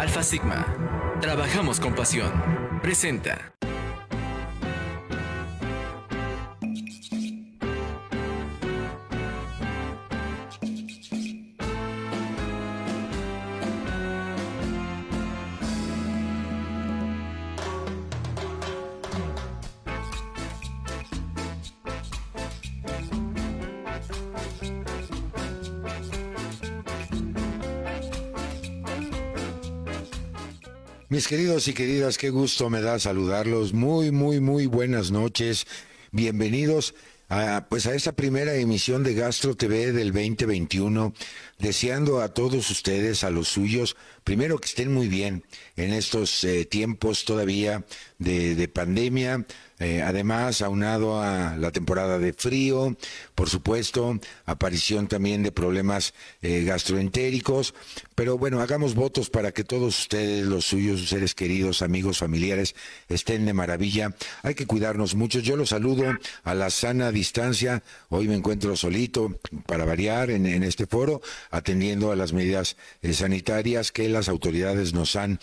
Alfa Sigma. Trabajamos con pasión. Presenta. Queridos y queridas, qué gusto me da saludarlos. Muy, muy, muy buenas noches. Bienvenidos a, pues a esta primera emisión de Gastro TV del 2021. Deseando a todos ustedes, a los suyos, primero que estén muy bien en estos eh, tiempos todavía de, pandemia, eh, además aunado a la temporada de frío, por supuesto, aparición también de problemas eh, gastroentéricos, pero bueno, hagamos votos para que todos ustedes, los suyos, seres queridos, amigos, familiares, estén de maravilla. Hay que cuidarnos mucho. Yo los saludo a la sana distancia. Hoy me encuentro solito, para variar, en, este foro, atendiendo a las medidas eh, sanitarias que las autoridades nos han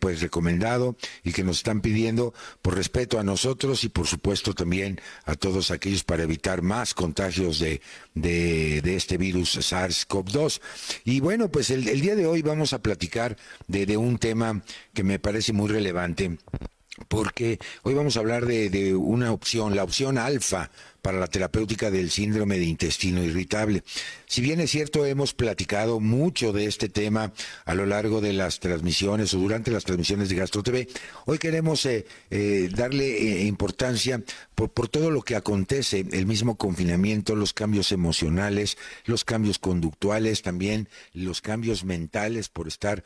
pues recomendado y que nos están pidiendo por respeto a nosotros y por supuesto también a todos aquellos para evitar más contagios de, de, este virus SARS-CoV-2. Y bueno, pues el, día de hoy vamos a platicar de un tema que me parece muy relevante porque hoy vamos a hablar de, una opción, la opción alfa para la terapéutica del síndrome de intestino irritable. Si bien es cierto, hemos platicado mucho de este tema a lo largo de las transmisiones o durante las transmisiones de Gastro TV, hoy queremos eh, eh, darle eh, importancia por, por, todo lo que acontece, el mismo confinamiento, los cambios emocionales, los cambios conductuales, también los cambios mentales por estar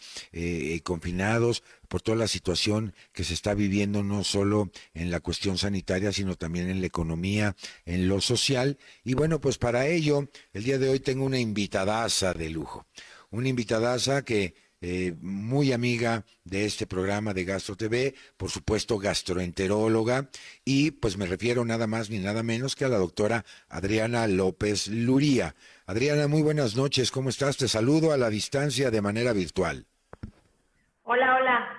confinados, por toda la situación que se está viviendo no solo en la cuestión sanitaria, sino también en la economía, en lo social. Y bueno, pues para ello, el día de hoy tengo una invitadaza de lujo. Una invitadaza que eh, muy amiga de este programa de Gastro TV, por supuesto gastroenteróloga, y pues me refiero nada más ni nada menos que a la doctora Adriana López Luría. Adriana, muy buenas noches, ¿cómo estás? Te saludo a la distancia de manera virtual. Hola, hola.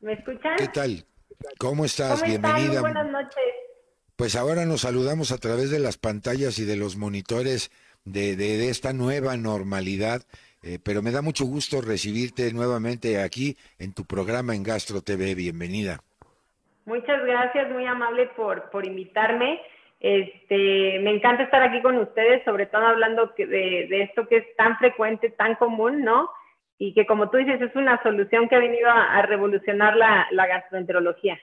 ¿Me escuchan? ¿Qué tal? ¿Cómo estás? ¿Cómo Bienvenida. Muy buenas noches. Pues ahora nos saludamos a través de las pantallas y de los monitores de, de, esta nueva normalidad, eh, pero me da mucho gusto recibirte nuevamente aquí en tu programa en Gastro TV. Bienvenida. Muchas gracias, muy amable por, por invitarme. Este, me encanta estar aquí con ustedes, sobre todo hablando de, de esto que es tan frecuente, tan común, ¿no? Y que como tú dices, es una solución que ha venido a, revolucionar la, la gastroenterología.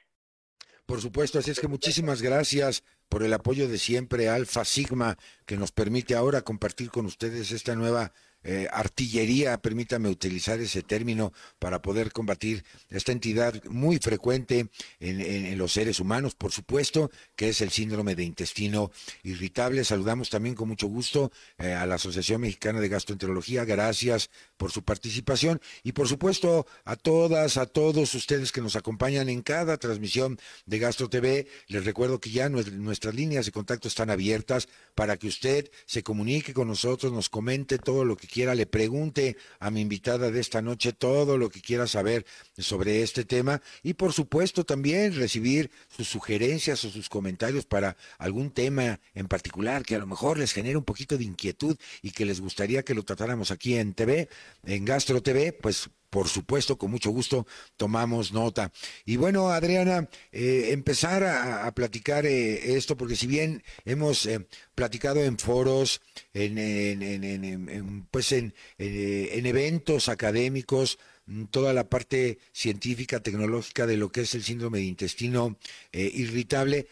Por supuesto, así es que muchísimas gracias por el apoyo de siempre Alfa Sigma, que nos permite ahora compartir con ustedes esta nueva eh, artillería, permítame utilizar ese término, para poder combatir esta entidad muy frecuente en, los seres humanos, por supuesto, que es el síndrome de intestino irritable. Saludamos también con mucho gusto eh, a la Asociación Mexicana de Gastroenterología. Gracias por su participación y por supuesto a todas, a todos ustedes que nos acompañan en cada transmisión de Gastro TV. Les recuerdo que ya nuestras líneas de contacto están abiertas para que usted se comunique con nosotros, nos comente todo lo que quiera, le pregunte a mi invitada de esta noche todo lo que quiera saber sobre este tema y por supuesto también recibir sus sugerencias o sus comentarios para algún tema en particular que a lo mejor les genere un poquito de inquietud y que les gustaría que lo tratáramos aquí en TV, en Gastro TV, pues por supuesto, con mucho gusto tomamos nota. Y bueno, Adriana, eh, empezar a, platicar eh, esto, porque si bien hemos eh, platicado en foros, en, en, pues en, en eventos académicos, mm, toda la parte científica, tecnológica de lo que es el síndrome de intestino irritable,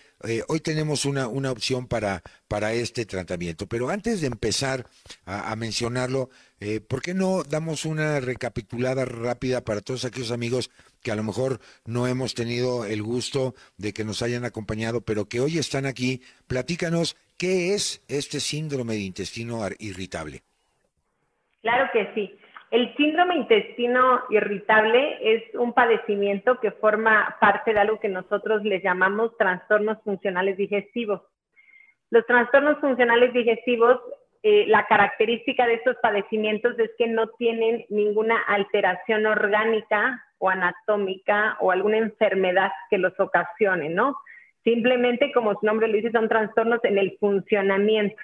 hoy tenemos una, una opción para, para este tratamiento. Pero antes de empezar a mencionarlo, eh, ¿Por qué no damos una recapitulada rápida para todos aquellos amigos que a lo mejor no hemos tenido el gusto de que nos hayan acompañado, pero que hoy están aquí? Platícanos, ¿qué es este síndrome de intestino irritable? Claro que sí. El síndrome intestino irritable es un padecimiento que forma parte de algo que nosotros les llamamos trastornos funcionales digestivos. Los trastornos funcionales digestivos eh, la característica de estos padecimientos es que no tienen ninguna alteración orgánica o anatómica o alguna enfermedad que los ocasione, ¿no? Simplemente, como su nombre lo dice, son trastornos en el funcionamiento.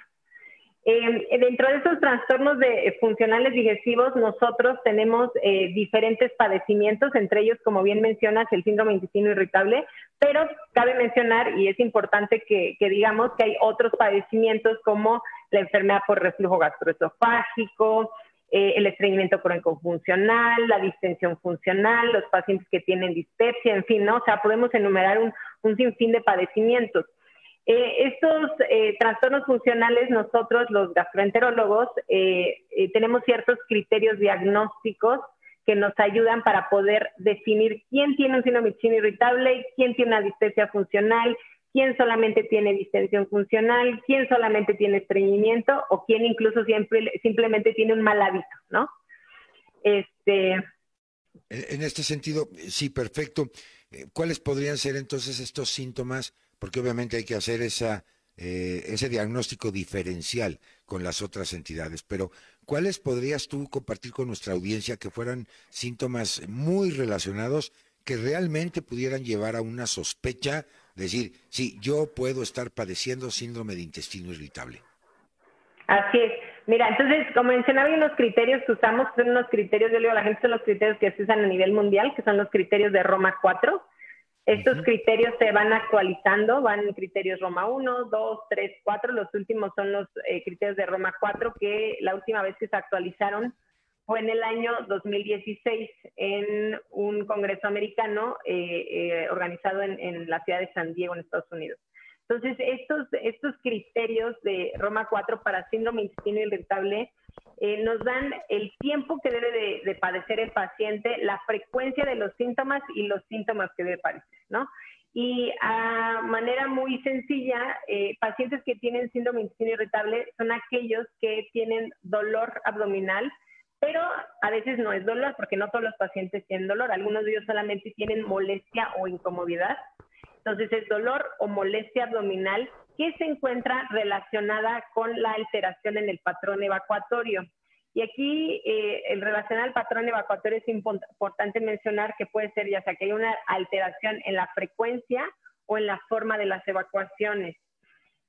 Eh, dentro de esos trastornos de, eh, funcionales digestivos, nosotros tenemos eh, diferentes padecimientos, entre ellos, como bien mencionas, el síndrome intestino irritable, pero cabe mencionar, y es importante que, digamos que hay otros padecimientos como la enfermedad por reflujo gastroesofágico, el estreñimiento crónico funcional, la distensión funcional, los pacientes que tienen dispepsia, en fin, ¿no? O sea, podemos enumerar un, un sinfín de padecimientos. Eh, estos eh, trastornos funcionales, nosotros los gastroenterólogos eh, tenemos ciertos criterios diagnósticos que nos ayudan para poder definir quién tiene un síndrome irritable, quién tiene una distesia funcional, quién solamente tiene distensión funcional, quién solamente tiene estreñimiento o quién incluso simplemente tiene un mal hábito, ¿no? Este... En este sentido, sí, perfecto. ¿Cuáles podrían ser entonces estos síntomas? Porque obviamente hay que hacer esa, eh, ese diagnóstico diferencial con las otras entidades. Pero, ¿cuáles podrías tú compartir con nuestra audiencia que fueran síntomas muy relacionados que realmente pudieran llevar a una sospecha, decir, sí, yo puedo estar padeciendo síndrome de intestino irritable? Así es. Mira, entonces, como mencionaba, hay unos criterios que usamos, son unos criterios, yo le digo a la gente, son los criterios que se usan a nivel mundial, que son los criterios de Roma 4. Estos criterios se van actualizando, van criterios Roma 1, 2, 3, 4. Los últimos son los eh, criterios de Roma 4, que la última vez que se actualizaron fue en el año 2016 en un congreso americano eh, eh, organizado en, en, la ciudad de San Diego, en Estados Unidos. Entonces, estos, estos criterios de Roma 4 para síndrome intestino irritable eh, nos dan el tiempo que debe de, padecer el paciente, la frecuencia de los síntomas y los síntomas que debe padecer, ¿no? Y a manera muy sencilla, eh, pacientes que tienen síndrome intestino irritable son aquellos que tienen dolor abdominal, pero a veces no es dolor, porque no todos los pacientes tienen dolor, algunos de ellos solamente tienen molestia o incomodidad. Entonces es dolor o molestia abdominal que se encuentra relacionada con la alteración en el patrón evacuatorio. Y aquí, eh, el relacionar al patrón evacuatorio es importante mencionar que puede ser ya sea que hay una alteración en la frecuencia o en la forma de las evacuaciones.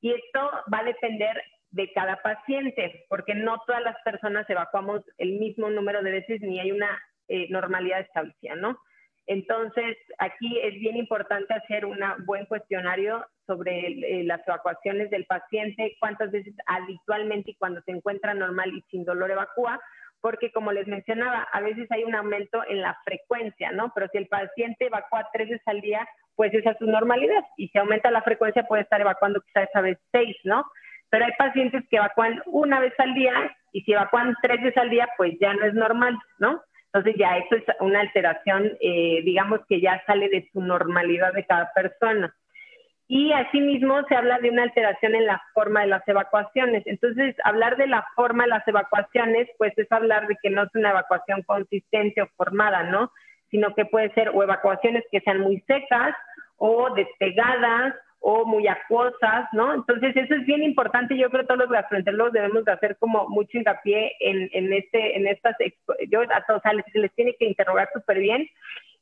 Y esto va a depender de cada paciente, porque no todas las personas evacuamos el mismo número de veces ni hay una eh, normalidad establecida, ¿no? Entonces, aquí es bien importante hacer un buen cuestionario sobre eh, las evacuaciones del paciente, cuántas veces habitualmente y cuando se encuentra normal y sin dolor evacúa, porque como les mencionaba, a veces hay un aumento en la frecuencia, ¿no? Pero si el paciente evacúa tres veces al día, pues esa es su normalidad. Y si aumenta la frecuencia, puede estar evacuando quizás esa vez seis, ¿no? Pero hay pacientes que evacúan una vez al día y si evacúan tres veces al día, pues ya no es normal, ¿no? Entonces ya eso es una alteración, eh, digamos que ya sale de su normalidad de cada persona. Y asimismo se habla de una alteración en la forma de las evacuaciones. Entonces, hablar de la forma de las evacuaciones, pues es hablar de que no es una evacuación consistente o formada, ¿no? Sino que puede ser o evacuaciones que sean muy secas o despegadas o muy acuosas, ¿no? Entonces eso es bien importante, yo creo que todos los gastroenterólogos debemos de hacer como mucho hincapié en, en este, en estas, yo a todos, o se les tiene que interrogar súper bien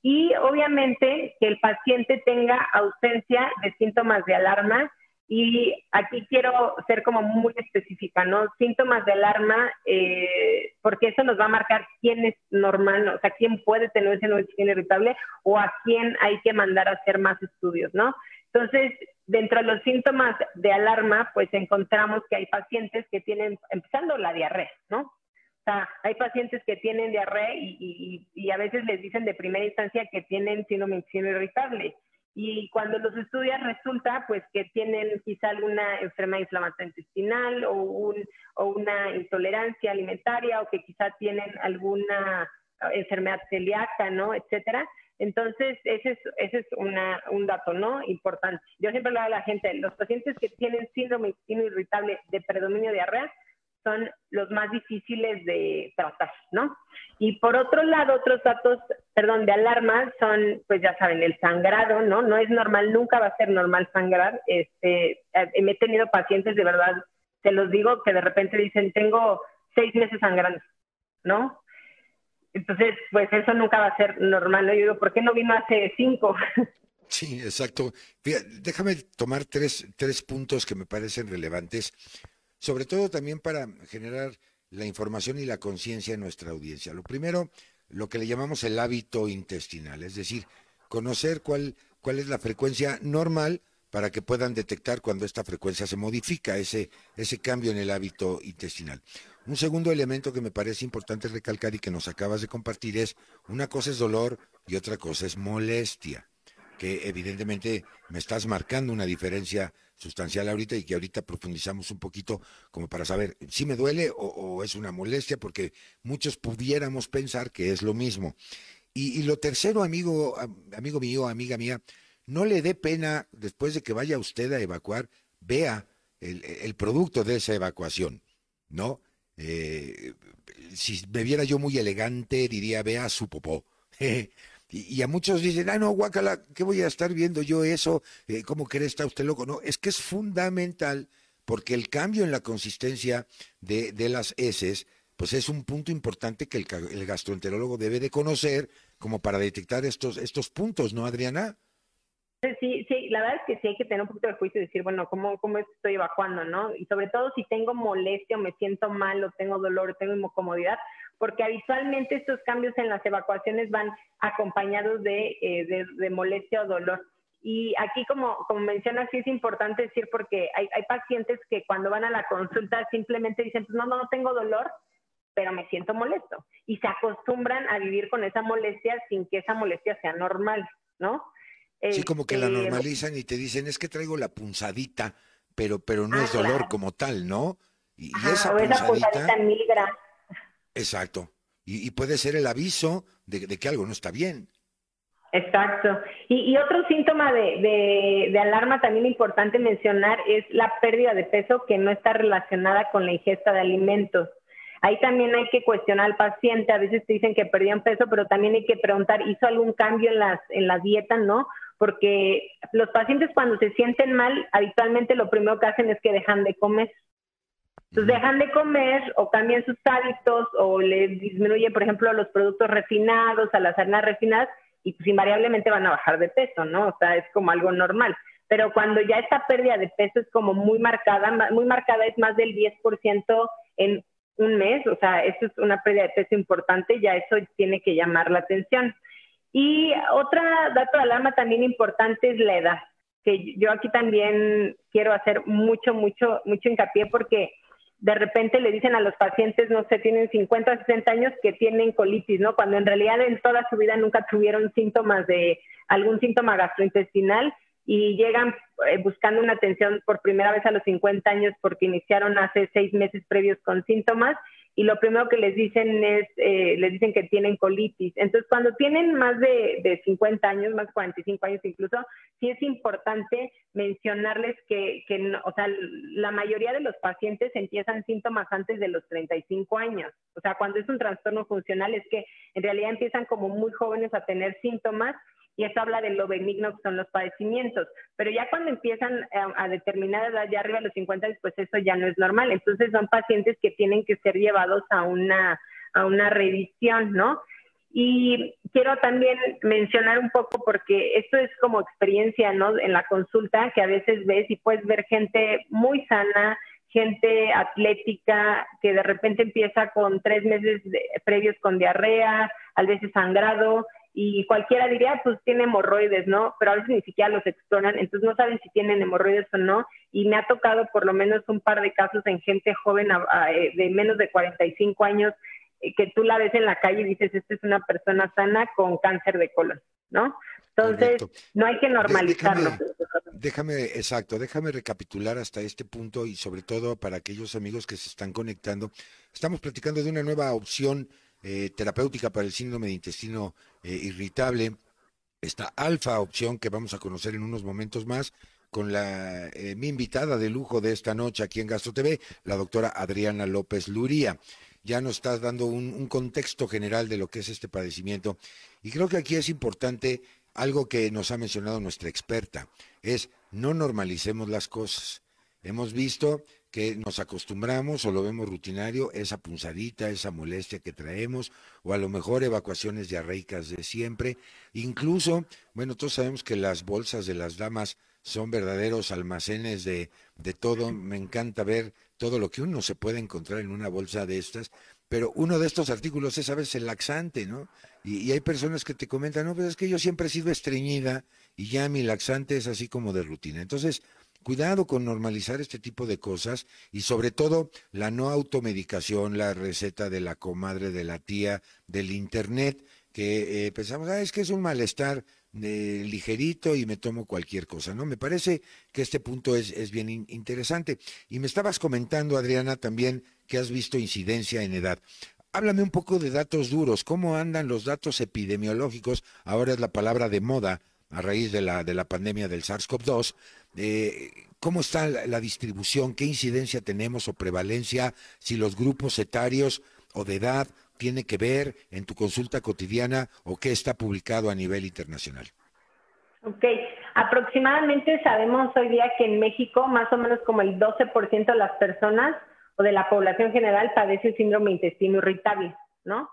y obviamente que el paciente tenga ausencia de síntomas de alarma y aquí quiero ser como muy específica, ¿no? Síntomas de alarma, eh, porque eso nos va a marcar quién es normal, o sea, quién puede tener ese no irritable o a quién hay que mandar a hacer más estudios, ¿no? Entonces, dentro de los síntomas de alarma, pues encontramos que hay pacientes que tienen, empezando la diarrea, ¿no? O sea, hay pacientes que tienen diarrea y, a veces les dicen de primera instancia que tienen síndrome irritable. Y cuando los estudias resulta pues que tienen quizá alguna enfermedad inflamatoria intestinal o, un, o una intolerancia alimentaria o que quizá tienen alguna enfermedad celíaca, ¿no? Etcétera. Entonces, ese es, ese es un dato, ¿no? Importante. Yo siempre le digo a la gente, los pacientes que tienen síndrome intestino irritable de predominio diarrea son los más difíciles de tratar, ¿no? Y por otro lado, otros datos, perdón, de alarma son, pues ya saben, el sangrado, ¿no? No es normal, nunca va a ser normal sangrar. Este, eh, he tenido pacientes de verdad te los digo que de repente dicen, tengo seis meses sangrando, ¿no? Entonces, pues eso nunca va a ser normal. ¿no? Yo ¿por qué no vino hace cinco? Sí, exacto. déjame tomar tres, tres puntos que me parecen relevantes, sobre todo también para generar la información y la conciencia en nuestra audiencia. Lo primero, lo que le llamamos el hábito intestinal, es decir, conocer cuál, cuál es la frecuencia normal para que puedan detectar cuando esta frecuencia se modifica, ese, ese cambio en el hábito intestinal. Un segundo elemento que me parece importante recalcar y que nos acabas de compartir es, una cosa es dolor y otra cosa es molestia, que evidentemente me estás marcando una diferencia sustancial ahorita y que ahorita profundizamos un poquito como para saber si me duele o, es una molestia, porque muchos pudiéramos pensar que es lo mismo. Y, lo tercero, amigo, amigo mío, amiga mía, no le dé pena después de que vaya usted a evacuar, vea el, producto de esa evacuación, ¿no? Eh, si me viera yo muy elegante, diría, vea su popó. y, a muchos dicen, ah, no, guacala, ¿qué voy a estar viendo yo eso? Eh, ¿Cómo cree está usted loco? No, es que es fundamental porque el cambio en la consistencia de, de las heces, pues es un punto importante que el, el gastroenterólogo debe de conocer como para detectar estos, estos puntos, ¿no, Adriana? Sí, sí, la verdad es que sí hay que tener un poquito de juicio y decir, bueno, ¿cómo, cómo estoy evacuando, no? Y sobre todo si tengo molestia o me siento mal o tengo dolor o tengo incomodidad, porque habitualmente estos cambios en las evacuaciones van acompañados de, eh, de, molestia o dolor. Y aquí, como, como mencionas, sí es importante decir, porque hay, pacientes que cuando van a la consulta simplemente dicen, pues no, no, no tengo dolor, pero me siento molesto. Y se acostumbran a vivir con esa molestia sin que esa molestia sea normal, ¿no? Sí, como que la este, normalizan y te dicen, es que traigo la punzadita, pero, pero no es dolor como tal, ¿no? Y, esa, punzadita, migra. Exacto. Y, puede ser el aviso de, que algo no está bien. Exacto. Y, otro síntoma de, de, alarma también importante mencionar es la pérdida de peso que no está relacionada con la ingesta de alimentos. Ahí también hay que cuestionar al paciente. A veces te dicen que perdían peso, pero también hay que preguntar, ¿hizo algún cambio en, las, en la dieta? ¿No? Porque los pacientes cuando se sienten mal, habitualmente lo primero que hacen es que dejan de comer. Entonces dejan de comer o cambian sus hábitos o les disminuyen, por ejemplo, los productos refinados, a las harinas refinadas y pues invariablemente van a bajar de peso, ¿no? O sea, es como algo normal. Pero cuando ya esta pérdida de peso es como muy marcada, muy marcada es más del 10% en un mes, o sea, eso es una pérdida de peso importante, ya eso tiene que llamar la atención. Y otro dato de alarma también importante es la edad, que yo aquí también quiero hacer mucho, mucho, mucho hincapié porque de repente le dicen a los pacientes, no sé, tienen 50 o 60 años que tienen colitis, ¿no? Cuando en realidad en toda su vida nunca tuvieron síntomas de algún síntoma gastrointestinal y llegan eh, buscando una atención por primera vez a los 50 años porque iniciaron hace seis meses previos con síntomas y lo primero que les dicen es, eh, les dicen que tienen colitis. Entonces, cuando tienen más de, de 50 años, más de 45 años incluso, sí es importante mencionarles que, o sea, la mayoría de los pacientes empiezan síntomas antes de los 35 años. O sea, cuando es un trastorno funcional es que en realidad empiezan como muy jóvenes a tener síntomas y eso habla de lo benigno que son los padecimientos. Pero ya cuando empiezan a, determinada edad, ya arriba de los 50, pues eso ya no es normal. Entonces son pacientes que tienen que ser llevados a una, a una revisión, ¿no? Y quiero también mencionar un poco, porque esto es como experiencia, ¿no? En la consulta, que a veces ves y puedes ver gente muy sana, gente atlética, que de repente empieza con tres meses previos con diarrea, a veces sangrado, y cualquiera diría, pues tiene hemorroides, ¿no? Pero a veces ni siquiera los exploran, entonces no saben si tienen hemorroides o no. Y me ha tocado por lo menos un par de casos en gente joven eh, de menos de 45 años eh, que tú la ves en la calle y dices, esta es una persona sana con cáncer de colon, ¿no? Entonces, no hay que normalizarlo. déjame, exacto, déjame recapitular hasta este punto y sobre todo para aquellos amigos que se están conectando. Estamos platicando de una nueva opción eh, terapéutica para el síndrome de intestino eh, irritable, esta alfa opción que vamos a conocer en unos momentos más con la eh, mi invitada de lujo de esta noche aquí en Gastro TV, la doctora Adriana López Luría. Ya nos estás dando un, un contexto general de lo que es este padecimiento y creo que aquí es importante algo que nos ha mencionado nuestra experta, es no normalicemos las cosas. Hemos visto que nos acostumbramos o lo vemos rutinario, esa punzadita, esa molestia que traemos, o a lo mejor evacuaciones diarreicas de siempre. Incluso, bueno, todos sabemos que las bolsas de las damas son verdaderos almacenes de, de todo. Me encanta ver todo lo que uno se puede encontrar en una bolsa de estas, pero uno de estos artículos es a veces el laxante, ¿no? Y, hay personas que te comentan, no, pues es que yo siempre he sido estreñida y ya mi laxante es así como de rutina. Entonces, cuidado con normalizar este tipo de cosas y sobre todo la no automedicación, la receta de la comadre, de la tía, del internet, que eh, pensamos, ah, es que es un malestar eh, ligerito y me tomo cualquier cosa, ¿no? Me parece que este punto es, es bien interesante. Y me estabas comentando, Adriana, también que has visto incidencia en edad. Háblame un poco de datos duros, ¿cómo andan los datos epidemiológicos? Ahora es la palabra de moda a raíz de la, de la pandemia del SARS-CoV-2. Eh, ¿Cómo está la, distribución? ¿Qué incidencia tenemos o prevalencia? Si los grupos etarios o de edad tiene que ver en tu consulta cotidiana o qué está publicado a nivel internacional? Ok, aproximadamente sabemos hoy día que en México más o menos como el 12% de las personas o de la población general padece el síndrome intestino irritable, ¿no?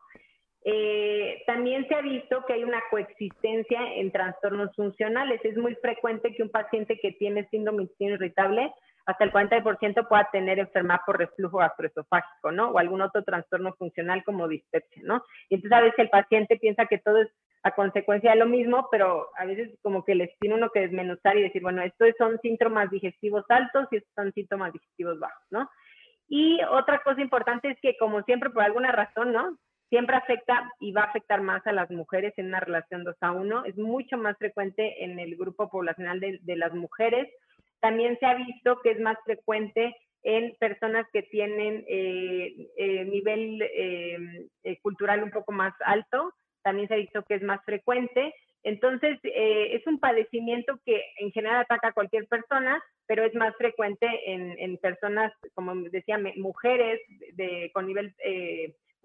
Eh, también se ha visto que hay una coexistencia en trastornos funcionales. Es muy frecuente que un paciente que tiene síndrome intestino irritable hasta el 40% pueda tener enfermedad por reflujo gastroesofágico, ¿no? O algún otro trastorno funcional como dispepsia, ¿no? Entonces a veces el paciente piensa que todo es a consecuencia de lo mismo, pero a veces como que les tiene uno que desmenuzar y decir, bueno, estos son síntomas digestivos altos y estos son síntomas digestivos bajos, ¿no? Y otra cosa importante es que como siempre por alguna razón, ¿no? Siempre afecta y va a afectar más a las mujeres en una relación 2 a 1. Es mucho más frecuente en el grupo poblacional de, las mujeres también se ha visto que es más frecuente en personas que tienen eh, eh, nivel eh, cultural un poco más alto, también se ha visto que es más frecuente. Entonces, es un padecimiento que en general ataca a cualquier persona, pero es más frecuente en, personas, como decía, mujeres de, con nivel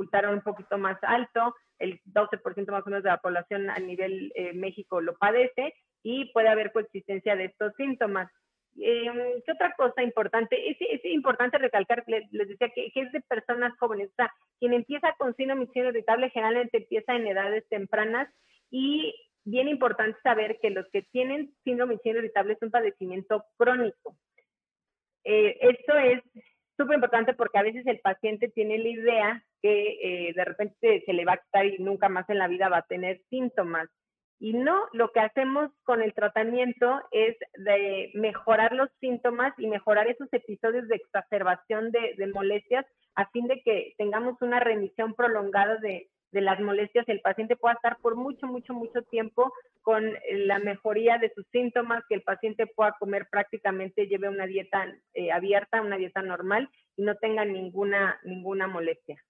cultural un poquito más alto, el 12% más o menos de la población a nivel México lo padece y puede haber coexistencia de estos síntomas. Eh, ¿Qué otra cosa importante? Es, es importante recalcar, les, decía, que, es de personas jóvenes. O sea, quien empieza con síndrome irritable generalmente empieza en edades tempranas y bien importante saber que los que tienen síndrome irritable es un padecimiento crónico. Eh, esto es súper importante porque a veces el paciente tiene la idea que eh, de repente se le va a quitar y nunca más en la vida va a tener síntomas. Y no, lo que hacemos con el tratamiento es de mejorar los síntomas y mejorar esos episodios de exacerbación de, molestias a fin de que tengamos una remisión prolongada de, las molestias el paciente pueda estar por mucho, mucho, mucho tiempo con la mejoría de sus síntomas, que el paciente pueda comer prácticamente, lleve una dieta eh, abierta, una dieta normal y no tenga ninguna, ninguna molestia.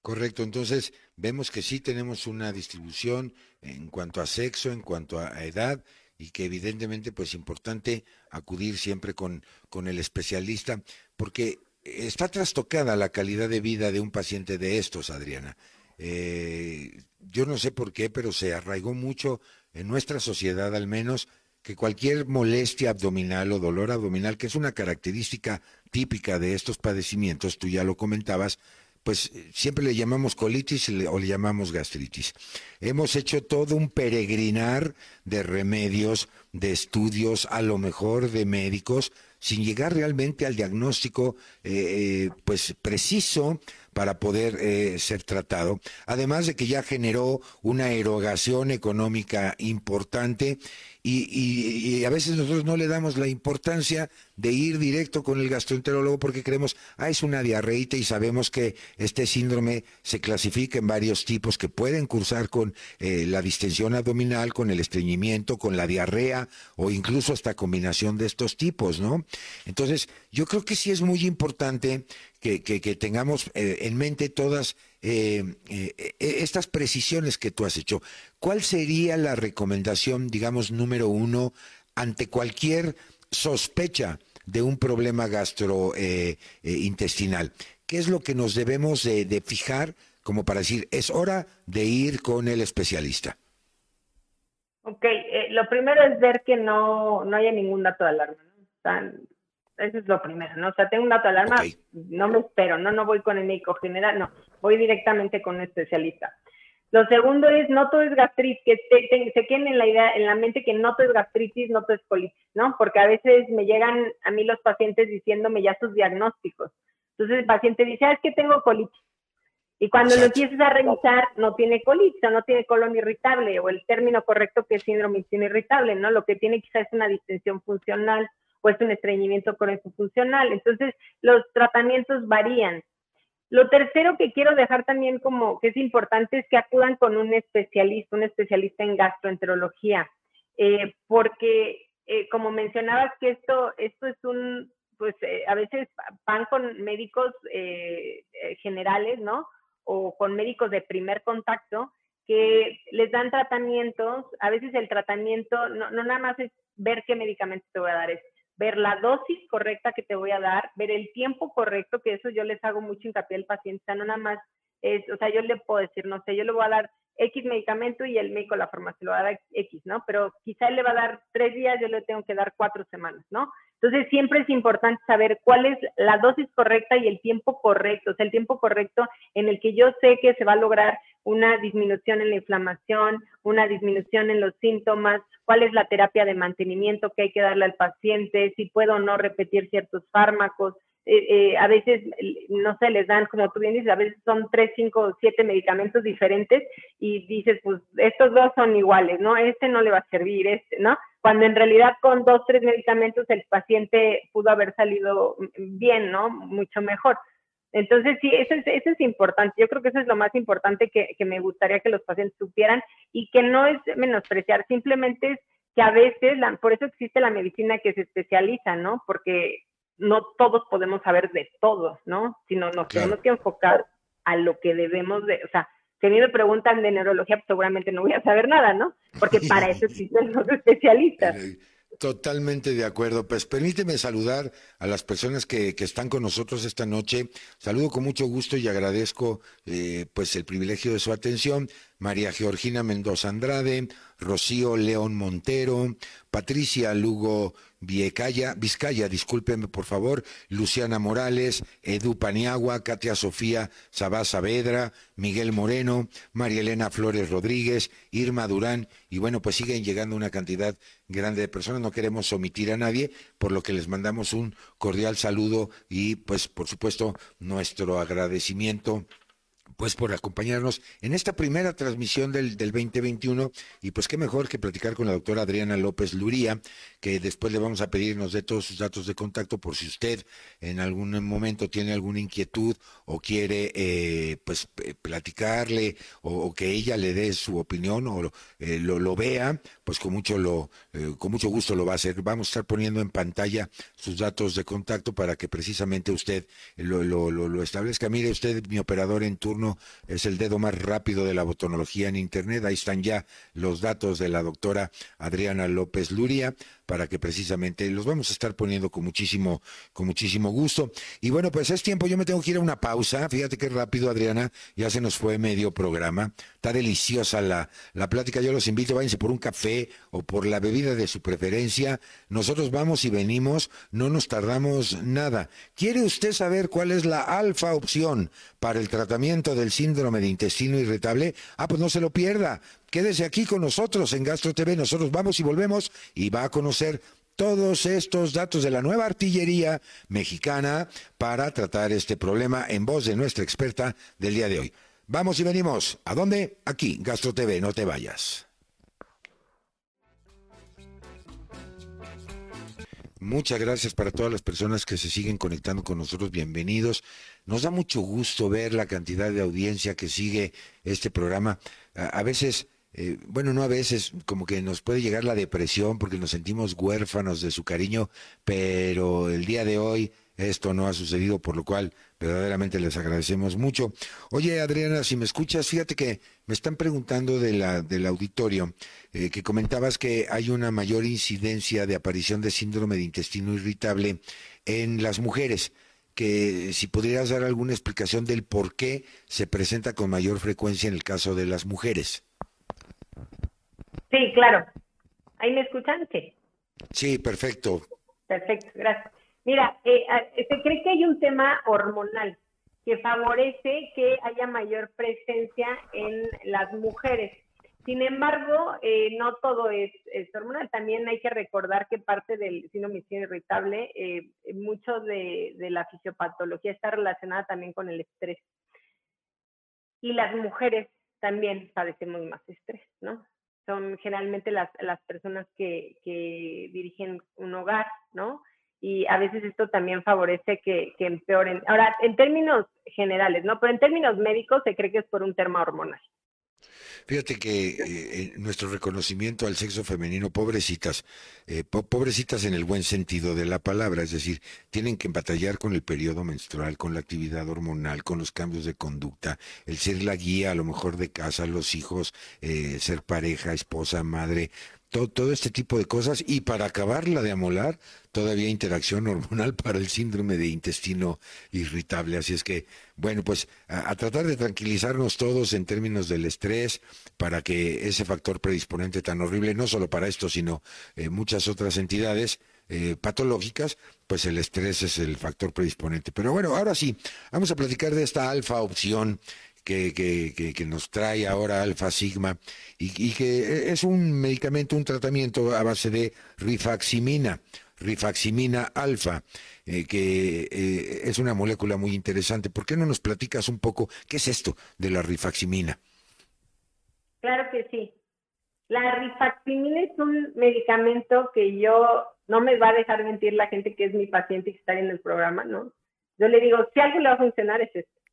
Correcto, entonces vemos que sí tenemos una distribución en cuanto a sexo, en cuanto a edad y que evidentemente pues es importante acudir siempre con, con el especialista porque está trastocada la calidad de vida de un paciente de estos, Adriana. Eh, yo no sé por qué, pero se arraigó mucho en nuestra sociedad al menos que cualquier molestia abdominal o dolor abdominal, que es una característica típica de estos padecimientos, tú ya lo comentabas, pues siempre le llamamos colitis o le llamamos gastritis. Hemos hecho todo un peregrinar de remedios, de estudios, a lo mejor de médicos, sin llegar realmente al diagnóstico eh, eh, pues preciso para poder eh, ser tratado. Además de que ya generó una erogación económica importante y, a veces nosotros no le damos la importancia de ir directo con el gastroenterólogo porque creemos, ah, es una diarreita y sabemos que este síndrome se clasifica en varios tipos que pueden cursar con eh, la distensión abdominal, con el estreñimiento, con la diarrea o incluso hasta combinación de estos tipos, ¿no? Entonces, yo creo que sí es muy importante que, que, tengamos eh, en mente todas eh, eh, estas precisiones que tú has hecho. ¿Cuál sería la recomendación, digamos, número uno ante cualquier sospecha de un problema gastrointestinal? ¿Qué es lo que nos debemos de, fijar como para decir, es hora de ir con el especialista? Ok, lo primero es ver que no, no haya ningún dato de alarma. ¿no? Eso es lo primero, ¿no? O sea, tengo un dato de alarma, no me espero, no, no voy con el médico general, no, voy directamente con un especialista. Lo segundo es, no todo es gastritis, que se queden en la idea, en la mente que no todo es gastritis, no todo es colitis, ¿no? Porque a veces me llegan a mí los pacientes diciéndome ya sus diagnósticos. Entonces el paciente dice, ah, es que tengo colitis. Y cuando lo empiezas a revisar, no tiene colitis o no tiene colon irritable, o el término correcto que es síndrome irritable, ¿no? Lo que tiene quizás es una distensión funcional o es un estreñimiento funcional. Entonces, los tratamientos varían. Lo tercero que quiero dejar también como que es importante es que acudan con un especialista, un especialista en gastroenterología, eh, porque eh, como mencionabas que esto, esto es un, pues eh, a veces van con médicos generales, ¿no? o con médicos de primer contacto que les dan tratamientos, a veces el tratamiento no, no nada más es ver qué medicamento te voy a dar, es ver la dosis correcta que te voy a dar, ver el tiempo correcto, que eso yo les hago mucho hincapié al paciente, no nada más es, o sea, yo le puedo decir, no sé, yo le voy a dar X medicamento y el médico la farmacia le va a dar X, ¿no? Pero quizá él le va a dar tres días, yo le tengo que dar cuatro semanas, ¿no? Entonces siempre es importante saber cuál es la dosis correcta y el tiempo correcto, o sea, el tiempo correcto en el que yo sé que se va a lograr una disminución en la inflamación, una disminución en los síntomas, cuál es la terapia de mantenimiento que hay que darle al paciente, si puedo o no repetir ciertos fármacos, eh, eh, a veces, no sé, les dan, como tú bien dices, a veces son tres, cinco, siete medicamentos diferentes y dices, pues estos dos son iguales, ¿no? Este no le va a servir, este, ¿no? Cuando en realidad con dos, tres medicamentos el paciente pudo haber salido bien, ¿no? Mucho mejor. Entonces, sí, eso es, eso es importante. Yo creo que eso es lo más importante que, que me gustaría que los pacientes supieran y que no es menospreciar, simplemente es que a veces, por eso existe la medicina que se especializa, ¿no? Porque no todos podemos saber de todo, ¿no? Sino nos tenemos que enfocar a lo que debemos de, o sea, si a mí me preguntan de neurología, pues seguramente no voy a saber nada, ¿no? Porque para eso existen los especialistas. Totalmente de acuerdo. Pues permíteme saludar a las personas que, que, están con nosotros esta noche. Saludo con mucho gusto y agradezco eh, pues el privilegio de su atención. María Georgina Mendoza Andrade, Rocío León Montero, Patricia Lugo Vizcaya, Vizcaya, discúlpeme por favor, Luciana Morales, Edu Paniagua, Katia Sofía Sabá Saavedra, Miguel Moreno, María Elena Flores Rodríguez, Irma Durán, y bueno, pues siguen llegando una cantidad grande de personas, no queremos omitir a nadie, por lo que les mandamos un cordial saludo y pues por supuesto nuestro agradecimiento pues por acompañarnos en esta primera transmisión del, del 2021 y pues qué mejor que platicar con la doctora Adriana López Luría, que después le vamos a pedirnos de todos sus datos de contacto por si usted en algún momento tiene alguna inquietud o quiere eh, pues platicarle o, que ella le dé su opinión o eh, lo, lo, vea, pues con mucho lo eh, con mucho gusto lo va a hacer. Vamos a estar poniendo en pantalla sus datos de contacto para que precisamente usted lo, lo, lo establezca. Mire usted, mi operador en turno es el dedo más rápido de la botonología en Internet. Ahí están ya los datos de la doctora Adriana López Luria para que precisamente los vamos a estar poniendo con muchísimo, con muchísimo gusto. Y bueno, pues es tiempo, yo me tengo que ir a una pausa. Fíjate qué rápido, Adriana, ya se nos fue medio programa. Está deliciosa la, la plática. Yo los invito, váyanse por un café o por la bebida de su preferencia. Nosotros vamos y venimos, no nos tardamos nada. ¿Quiere usted saber cuál es la alfa opción para el tratamiento del síndrome de intestino irritable? Ah, pues no se lo pierda. Quédese aquí con nosotros en Gastro TV. Nosotros vamos y volvemos y va a conocer todos estos datos de la nueva artillería mexicana para tratar este problema en voz de nuestra experta del día de hoy. Vamos y venimos. ¿A dónde? Aquí, Gastro TV, no te vayas. Muchas gracias para todas las personas que se siguen conectando con nosotros. Bienvenidos. Nos da mucho gusto ver la cantidad de audiencia que sigue este programa. A, veces eh, bueno, no a veces, como que nos puede llegar la depresión porque nos sentimos huérfanos de su cariño, pero el día de hoy esto no ha sucedido, por lo cual verdaderamente les agradecemos mucho. Oye, Adriana, si me escuchas, fíjate que me están preguntando de la, del auditorio, eh, que comentabas que hay una mayor incidencia de aparición de síndrome de intestino irritable en las mujeres que si podrías dar alguna explicación del por qué se presenta con mayor frecuencia en el caso de las mujeres. Sí, claro. ¿Ahí me escuchan? Sí. Sí, perfecto. Perfecto, gracias. Mira, eh, se cree que hay un tema hormonal que favorece que haya mayor presencia en las mujeres. Sin embargo, eh, no todo es, hormonal. También hay que recordar que parte del síndrome irritable, eh, mucho de, la fisiopatología está relacionada también con el estrés. Y las mujeres también padecemos más estrés, ¿no? Son generalmente las, las personas que, que dirigen un hogar, ¿no? y a veces esto también favorece que, que, empeoren. Ahora, en términos generales, ¿no? Pero en términos médicos se cree que es por un tema hormonal. Fíjate que eh, eh, nuestro reconocimiento al sexo femenino, pobrecitas, eh, pobrecitas en el buen sentido de la palabra, es decir, tienen que batallar con el periodo menstrual, con la actividad hormonal, con los cambios de conducta, el ser la guía a lo mejor de casa, los hijos, ser pareja, esposa, madre, todo, este tipo de cosas y para acabarla de amolar, todavía interacción hormonal para el síndrome de intestino irritable. Así es que, bueno, pues a, tratar de tranquilizarnos todos en términos del estrés para que ese factor predisponente tan horrible, no solo para esto, sino eh, muchas otras entidades, eh, patológicas, pues el estrés es el factor predisponente. Pero bueno, ahora sí, vamos a platicar de esta alfa opción que, que, que, nos trae ahora Alfa Sigma y, que es un medicamento, un tratamiento a base de rifaximina, rifaximina alfa, eh, que eh, es una molécula muy interesante. ¿Por qué no nos platicas un poco qué es esto de la rifaximina? Claro que sí. La rifaximina es un medicamento que yo no me va a dejar mentir la gente que es mi paciente y que está en el programa, ¿no? Yo le digo, si algo le va a funcionar es esto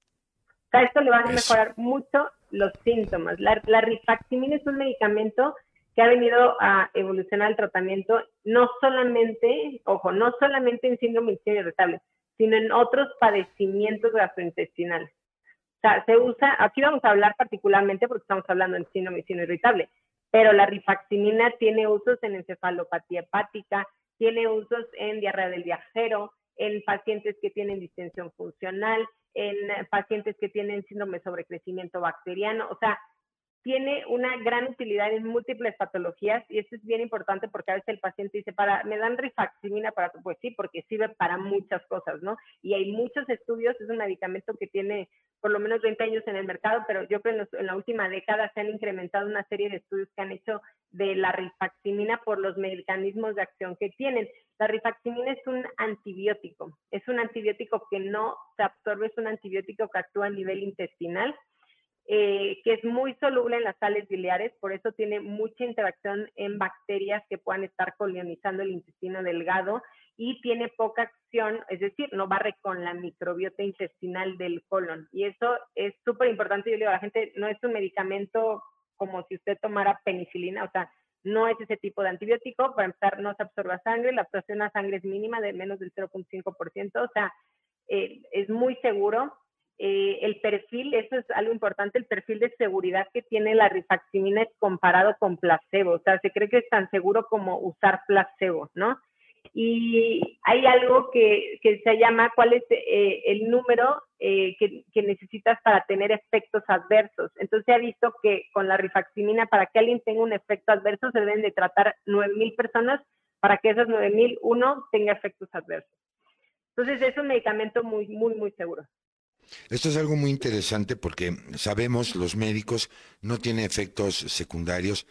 sea, esto le va a mejorar mucho los síntomas. La, la rifaximina es un medicamento que ha venido a evolucionar el tratamiento no solamente, ojo, no solamente en síndrome irritable, sino en otros padecimientos gastrointestinales. O sea, se usa, aquí vamos a hablar particularmente porque estamos hablando en síndrome irritable, pero la rifaximina tiene usos en encefalopatía hepática, tiene usos en diarrea del viajero, en pacientes que tienen distensión funcional, en pacientes que tienen síndrome de sobrecrecimiento bacteriano. O sea, tiene una gran utilidad en múltiples patologías y esto es bien importante porque a veces el paciente dice, para, me dan rifaximina para, pues sí, porque sirve para muchas cosas, ¿no? Y hay muchos estudios, es un medicamento que tiene por lo menos 20 años en el mercado, pero yo creo que en, la última década se han incrementado una serie de estudios que han hecho de la rifaximina por los mecanismos de acción que tienen. La rifaximina es un antibiótico, es un antibiótico que no se absorbe, es un antibiótico que actúa a nivel intestinal eh, que es muy soluble en las sales biliares, por eso tiene mucha interacción en bacterias que puedan estar colonizando el intestino delgado y tiene poca acción, es decir, no barre con la microbiota intestinal del colon. Y eso es súper importante. Yo le digo a la gente, no es un medicamento como si usted tomara penicilina, o sea, no es ese tipo de antibiótico. Para empezar, no se absorbe a sangre, la absorción a sangre es mínima de menos del 0.5%, o sea, eh, es muy seguro eh, el perfil, eso es algo importante, el perfil de seguridad que tiene la rifaximina es comparado con placebo, o sea, se cree que es tan seguro como usar placebo, ¿no? Y hay algo que, se llama cuál es eh, el número eh, que, que, necesitas para tener efectos adversos. Entonces se ha visto que con la rifaximina, para que alguien tenga un efecto adverso, se deben de tratar 9.000 personas para que esas 9.000 uno tenga efectos adversos. Entonces es un medicamento muy, muy, muy seguro. Esto es algo muy interesante porque sabemos, los médicos no tiene efectos secundarios.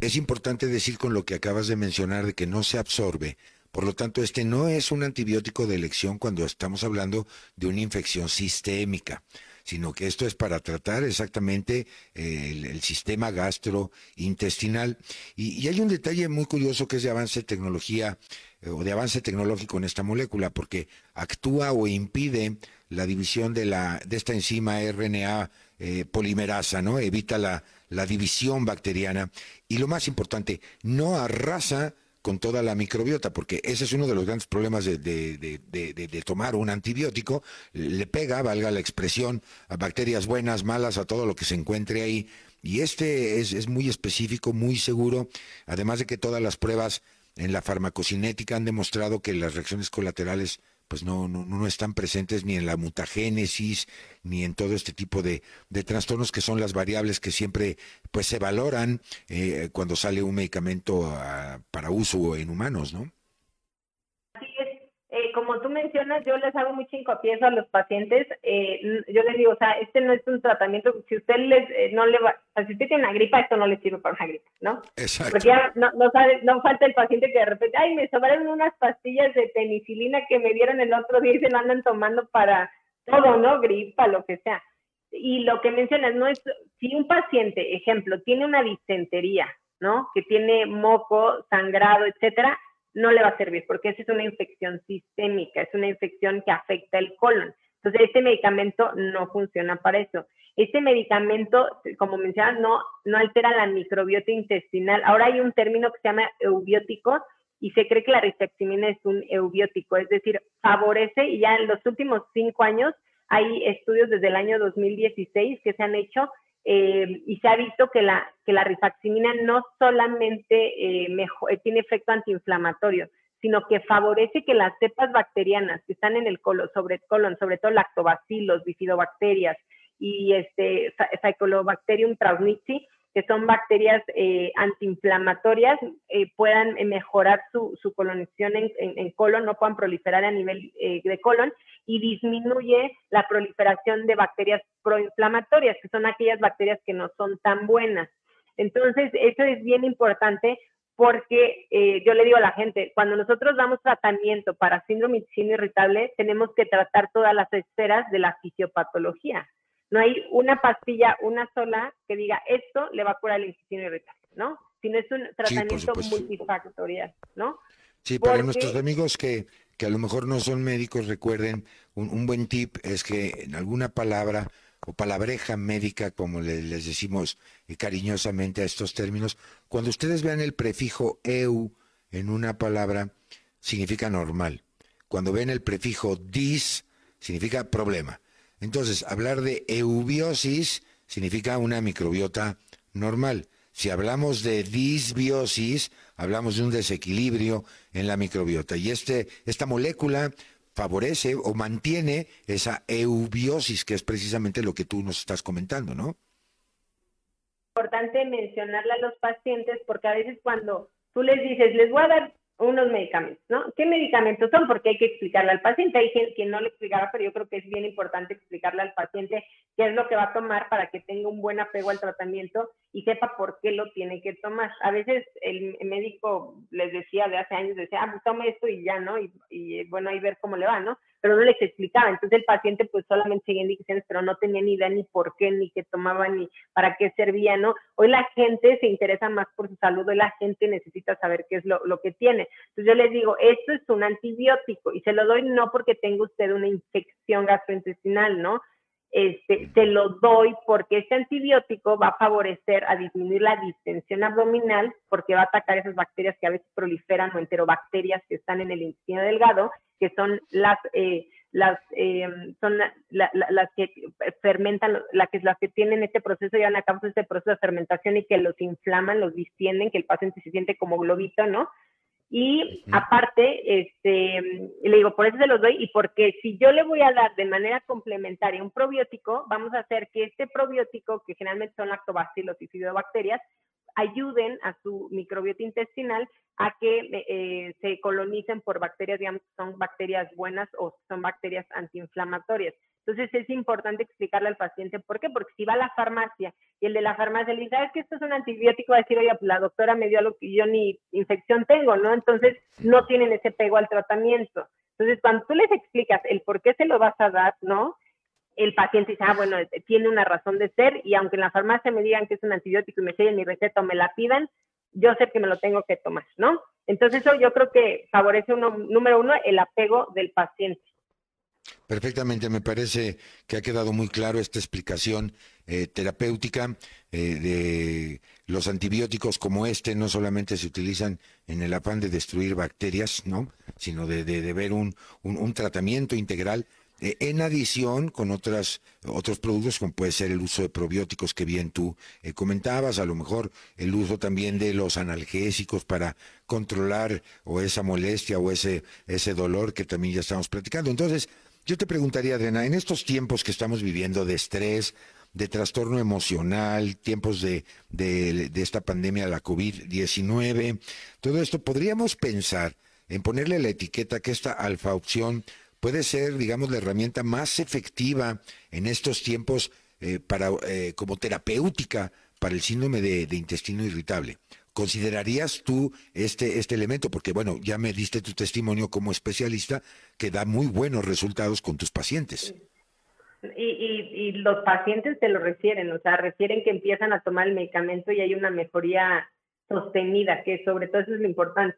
Es importante decir con lo que acabas de mencionar de que no se absorbe. Por lo tanto, este no es un antibiótico de elección cuando estamos hablando de una infección sistémica sino que esto es para tratar exactamente eh, el, sistema gastrointestinal. Y, y, hay un detalle muy curioso que es de avance de tecnología eh, o de avance tecnológico en esta molécula, porque actúa o impide la división de, la, de esta enzima RNA eh, polimerasa, ¿no? Evita la, la división bacteriana. Y lo más importante, no arrasa con toda la microbiota, porque ese es uno de los grandes problemas de, de, de, de, tomar un antibiótico, le pega, valga la expresión, a bacterias buenas, malas, a todo lo que se encuentre ahí. Y este es, es muy específico, muy seguro, además de que todas las pruebas en la farmacocinética han demostrado que las reacciones colaterales pues no, no, no están presentes ni en la mutagénesis, ni en todo este tipo de, de trastornos que son las variables que siempre pues se valoran eh, cuando sale un medicamento ah, para uso en humanos, ¿no? Así es. Eh, como tú mencionas, yo les hago mucho hincapié a los pacientes. Eh, yo les digo, o sea, este no es un tratamiento, si usted les, eh, no le va, o sea, si usted tiene una gripa, esto no le sirve para una gripa, ¿no? Exacto. Porque ya no, no, sabe, no falta el paciente que de repente, ay, me sobraron unas pastillas de penicilina que me dieron el otro día y se lo andan tomando para todo, ¿no? Gripa, lo que sea. Y lo que mencionas, no es, si un paciente, ejemplo, tiene una disentería, ¿no? Que tiene moco, sangrado, etcétera, no le va a servir porque esa es una infección sistémica, es una infección que afecta el colon. Entonces, este medicamento no funciona para eso. Este medicamento, como mencionas, no, no altera la microbiota intestinal. Ahora hay un término que se llama eubiótico y se cree que la rifaximina es un eubiótico, es decir, favorece, y ya en los últimos cinco años hay estudios desde el año 2016 que se han hecho eh, y se ha visto que la, que la rifaximina no solamente eh, eh, tiene efecto antiinflamatorio, sino que favorece que las cepas bacterianas que están en el colon, sobre colon, sobre todo lactobacilos, bifidobacterias y este Cyclobacterium trausnitzii, que son bacterias eh, antiinflamatorias, eh, puedan eh, mejorar su, su colonización en, colon, no puedan proliferar a nivel de colon y disminuye la proliferación de bacterias proinflamatorias, que son aquellas bacterias que no son tan buenas. Entonces, eso es bien importante porque yo le digo a la gente, cuando nosotros damos tratamiento para síndrome intestinal irritable, tenemos que tratar todas las esferas de la fisiopatología. No hay una pastilla, una sola, que diga esto le va a curar el intestino irritable, ¿no? Sino es un tratamiento multifactorial, ¿no? Sí, para nuestros amigos que, que a lo mejor no son médicos, recuerden, un, buen tip es que en alguna palabra o palabreja médica, como les decimos cariñosamente a estos términos, cuando ustedes vean el prefijo eu en una palabra, significa normal. Cuando ven el prefijo dis, significa problema. Entonces, hablar de eubiosis significa una microbiota normal. Si hablamos de disbiosis, hablamos de un desequilibrio en la microbiota. Y este, esta molécula favorece o mantiene esa eubiosis, que es precisamente lo que tú nos estás comentando, ¿no? Importante mencionarle a los pacientes porque a veces cuando tú les dices, les voy a dar unos medicamentos, ¿no? ¿Qué medicamentos son? Porque hay que explicarle al paciente. Hay gente que no le explicará, pero yo creo que es bien importante explicarle al paciente qué es lo que va a tomar para que tenga un buen apego al tratamiento y sepa por qué lo tiene que tomar. A veces el médico les decía de hace años, decía, ah, pues tome esto y ya, ¿no? Y, y bueno, ahí ver cómo le va, ¿no? Pero no les explicaba. Entonces el paciente pues solamente seguía indicaciones, pero no tenía ni idea ni por qué, ni qué tomaba, ni para qué servía, ¿no? Hoy la gente se interesa más por su salud, hoy la gente necesita saber qué es lo, lo que tiene. Entonces yo les digo, esto es un antibiótico y se lo doy no porque tenga usted una infección gastrointestinal, ¿no? este, se lo doy porque este antibiótico va a favorecer a disminuir la distensión abdominal porque va a atacar esas bacterias que a veces proliferan o enterobacterias que están en el intestino delgado, que son las, eh, las, eh, son las que fermentan, la que, las que tienen este proceso, llevan a cabo este proceso de fermentación y que los inflaman, los distienden, que el paciente se siente como globito, ¿no? Y aparte, este, le digo, por eso se los doy y porque si yo le voy a dar de manera complementaria un probiótico, vamos a hacer que este probiótico, que generalmente son lactobacilos y fidobacterias, ayuden a su microbiota intestinal a que eh, se colonicen por bacterias, digamos, son bacterias buenas o son bacterias antiinflamatorias. Entonces es importante explicarle al paciente por qué, porque si va a la farmacia y el de la farmacia le dice, ¿sabes que esto es un antibiótico? Va a decir, oye, pues la doctora me dio algo que yo ni infección tengo, ¿no? Entonces no tienen ese pego al tratamiento. Entonces cuando tú les explicas el por qué se lo vas a dar, ¿no? El paciente dice, ah, bueno, tiene una razón de ser y aunque en la farmacia me digan que es un antibiótico y me sellen mi receta o me la pidan, yo sé que me lo tengo que tomar, ¿no? Entonces eso yo creo que favorece, uno, número uno, el apego del paciente. Perfectamente, me parece que ha quedado muy claro esta explicación eh, terapéutica eh, de los antibióticos como este no solamente se utilizan en el afán de destruir bacterias, ¿no? sino de, de, ver un, un, tratamiento integral eh, en adición con otras, otros productos como puede ser el uso de probióticos que bien tú comentabas, a lo mejor el uso también de los analgésicos para controlar o esa molestia o ese, ese dolor que también ya estamos platicando. Entonces, yo te preguntaría, Adriana, en estos tiempos que estamos viviendo de estrés, de trastorno emocional, tiempos de, de, esta pandemia, la COVID-19, todo esto, podríamos pensar en ponerle la etiqueta que esta alfa opción puede ser, digamos, la herramienta más efectiva en estos tiempos eh, para, eh, como terapéutica para el síndrome de, intestino irritable. ¿Considerarías tú este, este elemento? Porque, bueno, ya me diste tu testimonio como especialista que da muy buenos resultados con tus pacientes. Y, y, los pacientes te lo refieren, o sea, refieren que empiezan a tomar el medicamento y hay una mejoría sostenida, que sobre todo eso es lo importante.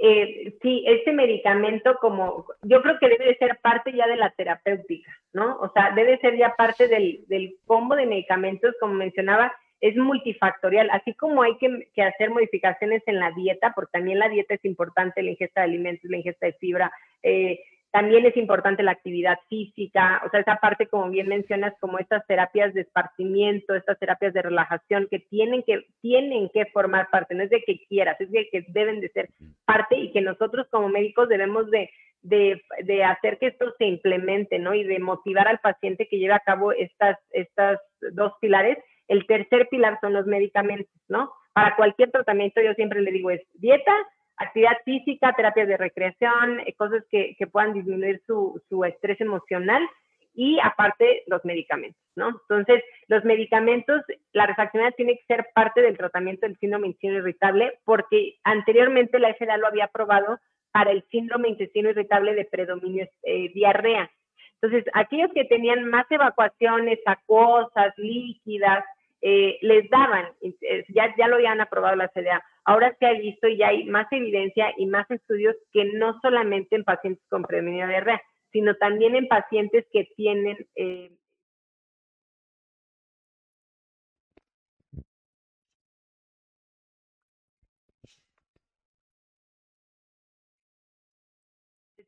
Eh, sí, este medicamento como, yo creo que debe de ser parte ya de la terapéutica, ¿no? O sea, debe ser ya parte del, combo de medicamentos, como mencionaba, es multifactorial, así como hay que, que, hacer modificaciones en la dieta, porque también la dieta es importante, la ingesta de alimentos, la ingesta de fibra, eh, también es importante la actividad física, o sea, esa parte, como bien mencionas, como estas terapias de esparcimiento, estas terapias de relajación que tienen que, tienen que formar parte, no es de que quieras, es de que deben de ser parte y que nosotros como médicos debemos de, de, de hacer que esto se implemente, ¿no? Y de motivar al paciente que lleve a cabo estas, estas dos pilares. El tercer pilar son los medicamentos, ¿no? Para cualquier tratamiento yo siempre le digo es dieta, actividad física, terapias de recreación, eh, cosas que, que puedan disminuir su, su, estrés emocional y aparte los medicamentos, ¿no? Entonces, los medicamentos, la refaccionalidad tiene que ser parte del tratamiento del síndrome intestino irritable porque anteriormente la FDA lo había aprobado para el síndrome intestino irritable de predominio eh, diarrea. Entonces, aquellos que tenían más evacuaciones acuosas, líquidas, eh, les daban, ya, ya lo habían aprobado la FDA, ahora se ha visto y ya hay más evidencia y más estudios que no solamente en pacientes con predominio de diarrea, sino también en pacientes que tienen... Eh,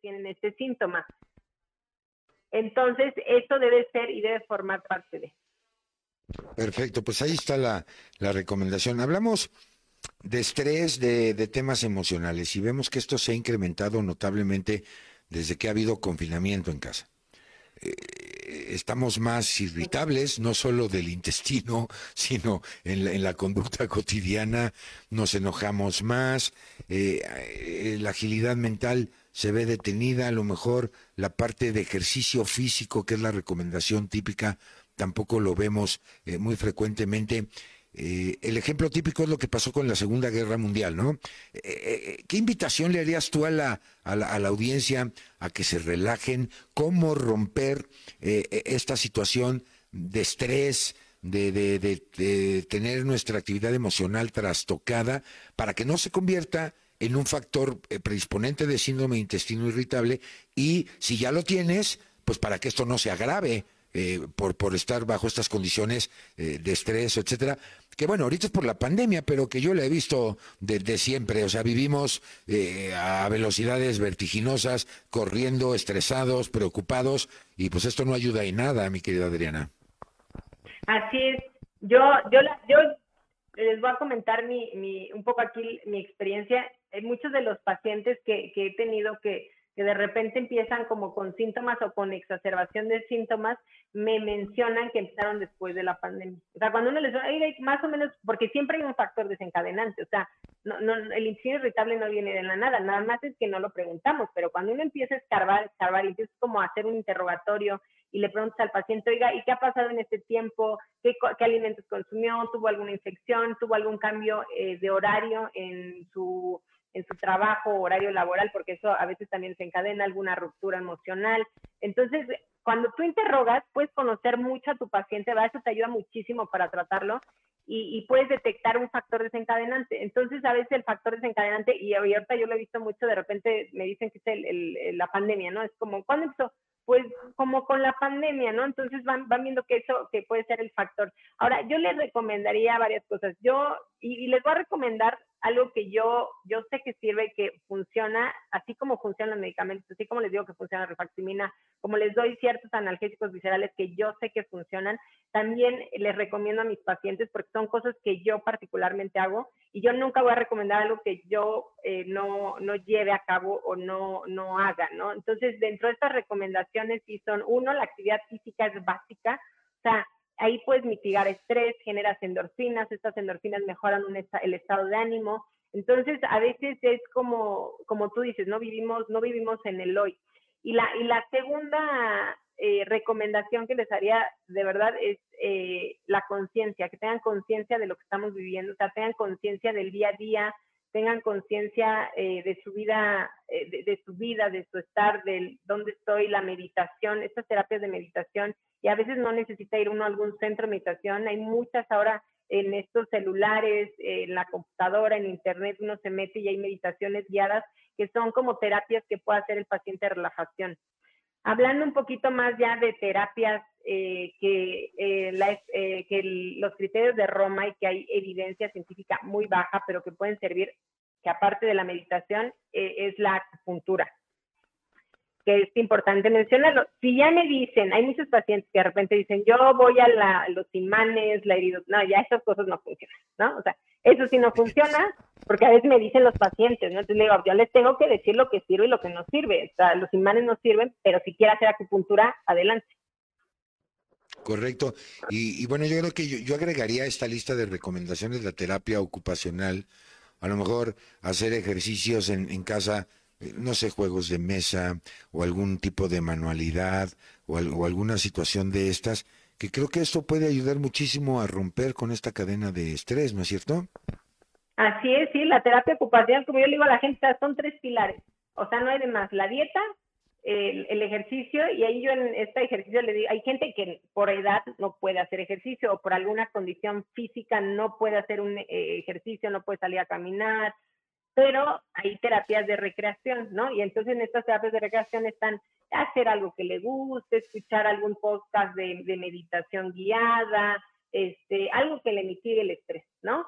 tienen este síntoma. Entonces, esto debe ser y debe formar parte de. Perfecto, pues ahí está la, la recomendación. Hablamos de estrés, de, de, temas emocionales y vemos que esto se ha incrementado notablemente desde que ha habido confinamiento en casa. Eh, estamos más irritables, no solo del intestino, sino en la, en la conducta cotidiana, nos enojamos más, eh, eh, la agilidad mental se ve detenida, a lo mejor la parte de ejercicio físico, que es la recomendación típica, tampoco lo vemos eh, muy frecuentemente. Eh, el ejemplo típico es lo que pasó con la Segunda Guerra Mundial, ¿no? Eh, ¿Qué invitación le harías tú a la, a la, a la audiencia a que se relajen? ¿Cómo romper esta situación de estrés, de, de, de, tener nuestra actividad emocional trastocada, para que no se convierta en un factor predisponente de síndrome de intestino irritable y si ya lo tienes, pues para que esto no se agrave eh, por, por estar bajo estas condiciones eh, de estrés, etcétera, que bueno, ahorita es por la pandemia, pero que yo la he visto desde siempre, o sea, vivimos eh, a velocidades vertiginosas, corriendo, estresados, preocupados, y pues esto no ayuda en nada, mi querida Adriana. Así es, yo, yo, yo les voy a comentar mi, mi, un poco aquí mi experiencia. Hay muchos de los pacientes que, que he tenido que que de repente empiezan como con síntomas o con exacerbación de síntomas, me mencionan que empezaron después de la pandemia. O sea, cuando uno les dice, más o menos, porque siempre hay un factor desencadenante, o sea, no, no, el intestino irritable no viene de la nada, nada más es que no lo preguntamos, pero cuando uno empieza a escarbar, escarbar, y empieza como a hacer un interrogatorio y le preguntas al paciente, oiga, ¿y qué ha pasado en este tiempo? ¿Qué, qué alimentos consumió? ¿Tuvo alguna infección? ¿Tuvo algún cambio eh, de horario en su en su trabajo, horario laboral, porque eso a veces también se encadena alguna ruptura emocional. Entonces, cuando tú interrogas, puedes conocer mucho a tu paciente, ¿va? eso te ayuda muchísimo para tratarlo y, puedes detectar un factor desencadenante. Entonces, a veces el factor desencadenante, y ahorita yo lo he visto mucho, de repente me dicen que es el, la pandemia, ¿no? Es como, ¿cuándo empezó? Pues como con la pandemia, ¿no? Entonces van, van viendo que eso que puede ser el factor. Ahora, yo les recomendaría varias cosas. Yo, y les voy a recomendar algo que yo, yo sé que sirve, que funciona, así como funcionan los medicamentos, así como les digo que funciona la rifaximina, como les doy ciertos analgésicos viscerales que yo sé que funcionan, también les recomiendo a mis pacientes porque son cosas que yo particularmente hago y yo nunca voy a recomendar algo que yo eh, no, no lleve a cabo o no, no haga, ¿no? Entonces, dentro de estas recomendaciones sí son, uno, la actividad física es básica, o sea, ahí puedes mitigar estrés, generas endorfinas, estas endorfinas mejoran el estado de ánimo. Entonces, a veces es como, como tú dices, no vivimos, no vivimos en el hoy. Y la, y la segunda eh, recomendación que les haría de verdad es eh, la conciencia, que tengan conciencia de lo que estamos viviendo, o sea, tengan conciencia del día a día, tengan conciencia eh, de su vida, de, su vida, de su estar, de dónde estoy, la meditación, estas terapias de meditación, y a veces no necesita ir uno a algún centro de meditación, hay muchas ahora en estos celulares, en la computadora, en internet, uno se mete y hay meditaciones guiadas que son como terapias que puede hacer el paciente de relajación. Hablando un poquito más ya de terapias eh, que, eh, eh, que los criterios de Roma y que hay evidencia científica muy baja, pero que pueden servir, que aparte de la meditación, es la acupuntura que es importante mencionarlo. Si ya me dicen, hay muchos pacientes que de repente dicen, yo voy a los imanes, la herido, no, ya esas cosas no funcionan, ¿no? O sea, eso sí no funciona, porque a veces me dicen los pacientes, ¿no? Entonces le digo, yo les tengo que decir lo que sirve y lo que no sirve. O sea, los imanes no sirven, pero si quiere hacer acupuntura, adelante. Correcto. Y, bueno, yo creo que yo, agregaría a esta lista de recomendaciones la terapia ocupacional. A lo mejor hacer ejercicios en, en casa eh, no sé, juegos de mesa o algún tipo de manualidad o, alguna situación de estas, que creo que esto puede ayudar muchísimo a romper con esta cadena de estrés, ¿no es cierto? Así es, sí, la terapia ocupacional, como yo le digo a la gente, son tres pilares. O sea, no hay de más. La dieta, el, ejercicio, y ahí yo en este ejercicio le digo, hay gente que por edad no puede hacer ejercicio o por alguna condición física no puede hacer un eh, ejercicio, no puede salir a caminar, pero hay terapias de recreación, ¿no? Y entonces en estas terapias de recreación están hacer algo que le guste, escuchar algún podcast de, meditación guiada, este, algo que le mitigue el estrés, ¿no?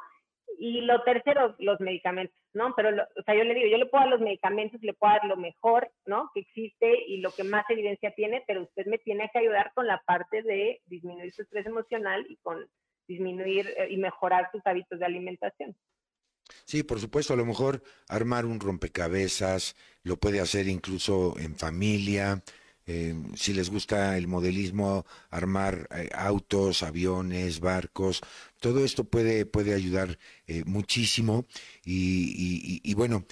Y lo tercero, los medicamentos, ¿no? Pero, o sea, yo le digo, yo le puedo dar los medicamentos, le puedo dar lo mejor, ¿no? Que existe y lo que más evidencia tiene, pero usted me tiene que ayudar con la parte de disminuir su estrés emocional y con disminuir eh, y mejorar sus hábitos de alimentación. Sí, por supuesto, a lo mejor armar un rompecabezas, lo puede hacer incluso en familia. Eh, si les gusta el modelismo, armar eh, autos, aviones, barcos, todo esto puede, puede ayudar eh, muchísimo y, bueno,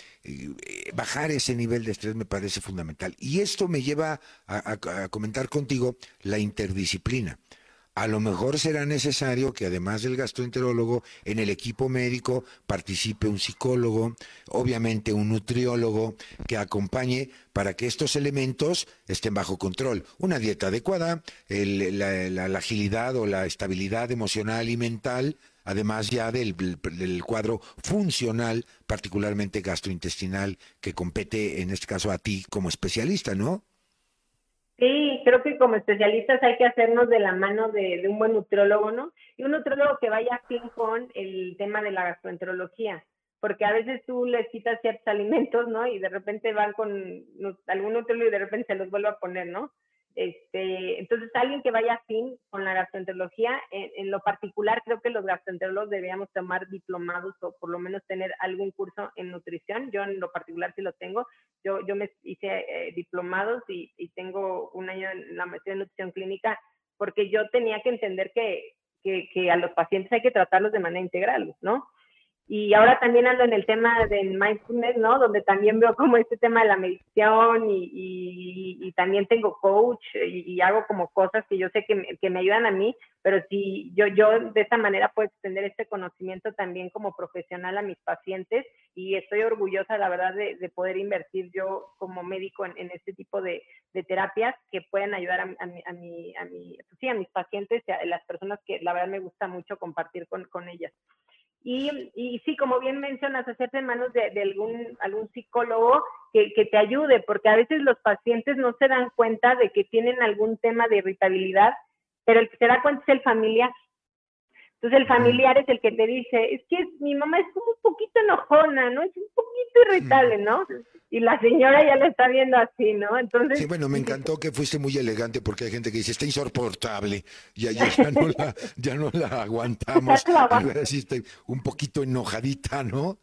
bajar ese nivel de estrés me parece fundamental. Y esto me lleva a comentar contigo la interdisciplina a lo mejor será necesario que además del gastroenterólogo, en el equipo médico participe un psicólogo, obviamente un nutriólogo que acompañe para que estos elementos estén bajo control. Una dieta adecuada, la, agilidad o la estabilidad emocional y mental, además ya del, cuadro funcional, particularmente gastrointestinal, que compete en este caso a ti como especialista, ¿no? Sí, creo que como especialistas hay que hacernos de la mano de, un buen nutriólogo, ¿no? Y un nutriólogo que vaya fin con el tema de la gastroenterología, porque a veces tú les quitas ciertos alimentos, ¿no? Y de repente van con algún nutriólogo y de repente se los vuelve a poner, ¿no? Este, entonces, alguien que vaya afín con la gastroenterología, en, lo particular, creo que los gastroenterólogos deberíamos tomar diplomados o por lo menos tener algún curso en nutrición. Yo en lo particular sí lo tengo. Yo, yo me hice eh, diplomados y, tengo un año en la maestría en nutrición clínica porque yo tenía que entender que, que, que a los pacientes hay que tratarlos de manera integral, ¿no? Y ahora también ando en el tema del mindfulness, ¿no? Donde también veo como este tema de la meditación y, y, también tengo coach y, hago como cosas que yo sé que me, que me ayudan a mí, pero si yo, yo de esta manera puedo extender este conocimiento también como profesional a mis pacientes y estoy orgullosa, la verdad, de, de poder invertir yo como médico en, este tipo de, terapias que pueden ayudar a, a, mi, a, mi, a, mi, pues sí, a mis pacientes y a las personas que la verdad me gusta mucho compartir con, con ellas. Y, y, sí, como bien mencionas, hacerte en manos de, algún, algún psicólogo que, que, te ayude, porque a veces los pacientes no se dan cuenta de que tienen algún tema de irritabilidad, pero el que se da cuenta es el familiar. Entonces el familiar es el que te dice, es que mi mamá es como un poquito enojona, ¿no? Es un poquito irritable, ¿no? Y la señora ya lo está viendo así, ¿no? Entonces... Sí, bueno, me encantó que fuiste muy elegante porque hay gente que dice, está insoportable, ya, ya, ya, no, la, ya no la aguantamos. un poquito enojadita, ¿no?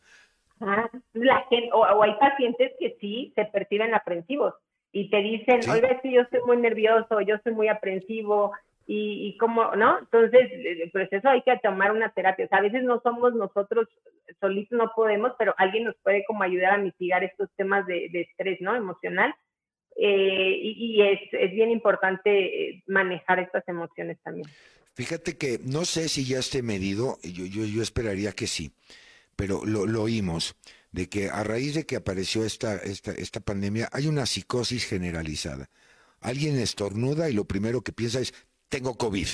Ah, la gente, o, hay pacientes que sí se perciben aprensivos y te dicen, oiga, es que yo estoy muy nervioso, yo soy muy aprensivo, y, y cómo, ¿no? Entonces, pues eso hay que tomar una terapia. O sea, a veces no somos nosotros solitos, no podemos, pero alguien nos puede como ayudar a mitigar estos temas de, estrés, ¿no? Emocional. eh, y, es, es, bien importante eh, manejar estas emociones también. Fíjate que no sé si ya esté medido, yo, yo, yo esperaría que sí, pero lo, lo oímos, de que a raíz de que apareció esta, esta, esta pandemia hay una psicosis generalizada. Alguien estornuda y lo primero que piensa es, tengo COVID,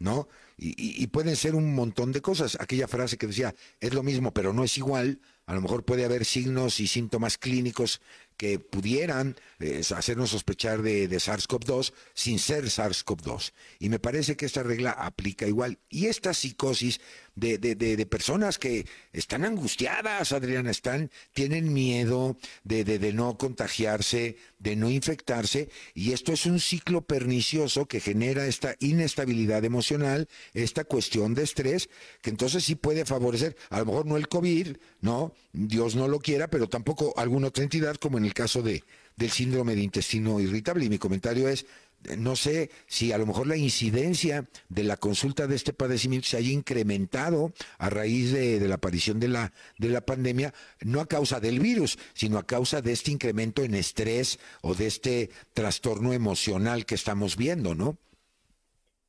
¿no? Y, pueden ser un montón de cosas. Aquella frase que decía, es lo mismo, pero no es igual, a lo mejor puede haber signos y síntomas clínicos que pudieran eh, hacernos sospechar de, SARS-CoV-2 sin ser SARS-CoV-2. Y me parece que esta regla aplica igual. Y esta psicosis de, de, de, personas que están angustiadas, Adriana, están, tienen miedo de, no contagiarse, de no infectarse, y esto es un ciclo pernicioso que genera esta inestabilidad emocional, esta cuestión de estrés, que entonces sí puede favorecer, a lo mejor no el COVID, ¿no? Dios no lo quiera, pero tampoco alguna otra entidad como en el caso de, del síndrome de intestino irritable. Y mi comentario es, no sé si a lo mejor la incidencia de la consulta de este padecimiento se haya incrementado a raíz de, la aparición de la, de la pandemia, no a causa del virus, sino a causa de este incremento en estrés o de este trastorno emocional que estamos viendo, ¿no?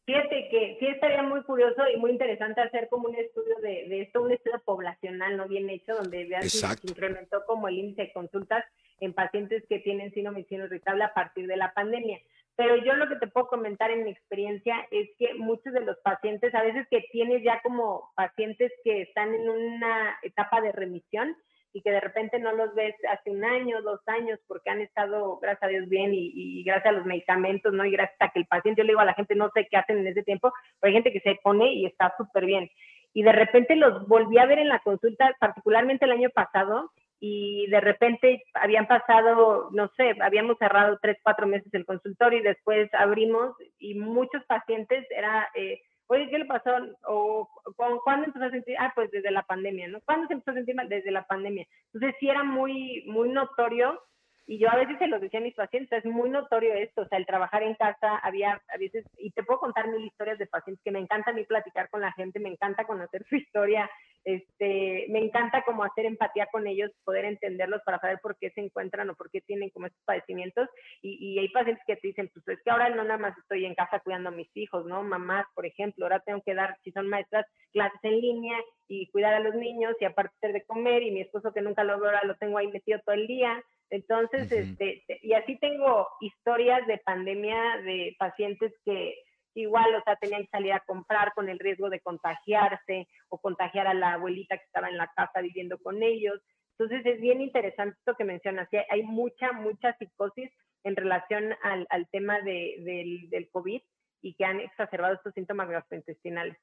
Fíjate que sí estaría muy curioso y muy interesante hacer como un estudio de, esto, un estudio poblacional no bien hecho, donde vean si se incrementó como el índice de consultas en pacientes que tienen síndrome irritable a partir de la pandemia. Pero yo lo que te puedo comentar en mi experiencia es que muchos de los pacientes, a veces que tienes ya como pacientes que están en una etapa de remisión y que de repente no los ves hace un año, dos años, porque han estado, gracias a Dios, bien y, gracias a los medicamentos, ¿no? Y gracias a que el paciente, yo le digo a la gente, no sé qué hacen en ese tiempo, pero hay gente que se pone y está súper bien. Y de repente los volví a ver en la consulta, particularmente el año pasado, y de repente habían pasado, no sé, habíamos cerrado tres, cuatro meses el consultorio y después abrimos y muchos pacientes era, eh, oye, ¿qué le pasó? O ¿cuándo empezó a sentir? Ah, pues desde la pandemia, ¿no? ¿Cuándo se empezó a sentir mal? Desde la pandemia. Entonces sí era muy, muy notorio y yo a veces se lo decía a mis pacientes, es muy notorio esto, o sea, el trabajar en casa, había a veces, y te puedo contar mil historias de pacientes que me encanta a mí platicar con la gente, me encanta conocer su historia, este, me encanta como hacer empatía con ellos, poder entenderlos para saber por qué se encuentran o por qué tienen como estos padecimientos. Y, y hay pacientes que te dicen, pues es que ahora no nada más estoy en casa cuidando a mis hijos, ¿no? Mamás, por ejemplo, ahora tengo que dar, si son maestras, clases en línea y cuidar a los niños y aparte de comer y mi esposo que nunca lo veo, ahora lo tengo ahí metido todo el día. Entonces, este, y así tengo historias de pandemia de pacientes que igual, o sea, tenían que salir a comprar con el riesgo de contagiarse o contagiar a la abuelita que estaba en la casa viviendo con ellos. Entonces, es bien interesante esto que mencionas. Hay mucha, mucha psicosis en relación al, al tema de, del, del COVID y que han exacerbado estos síntomas gastrointestinales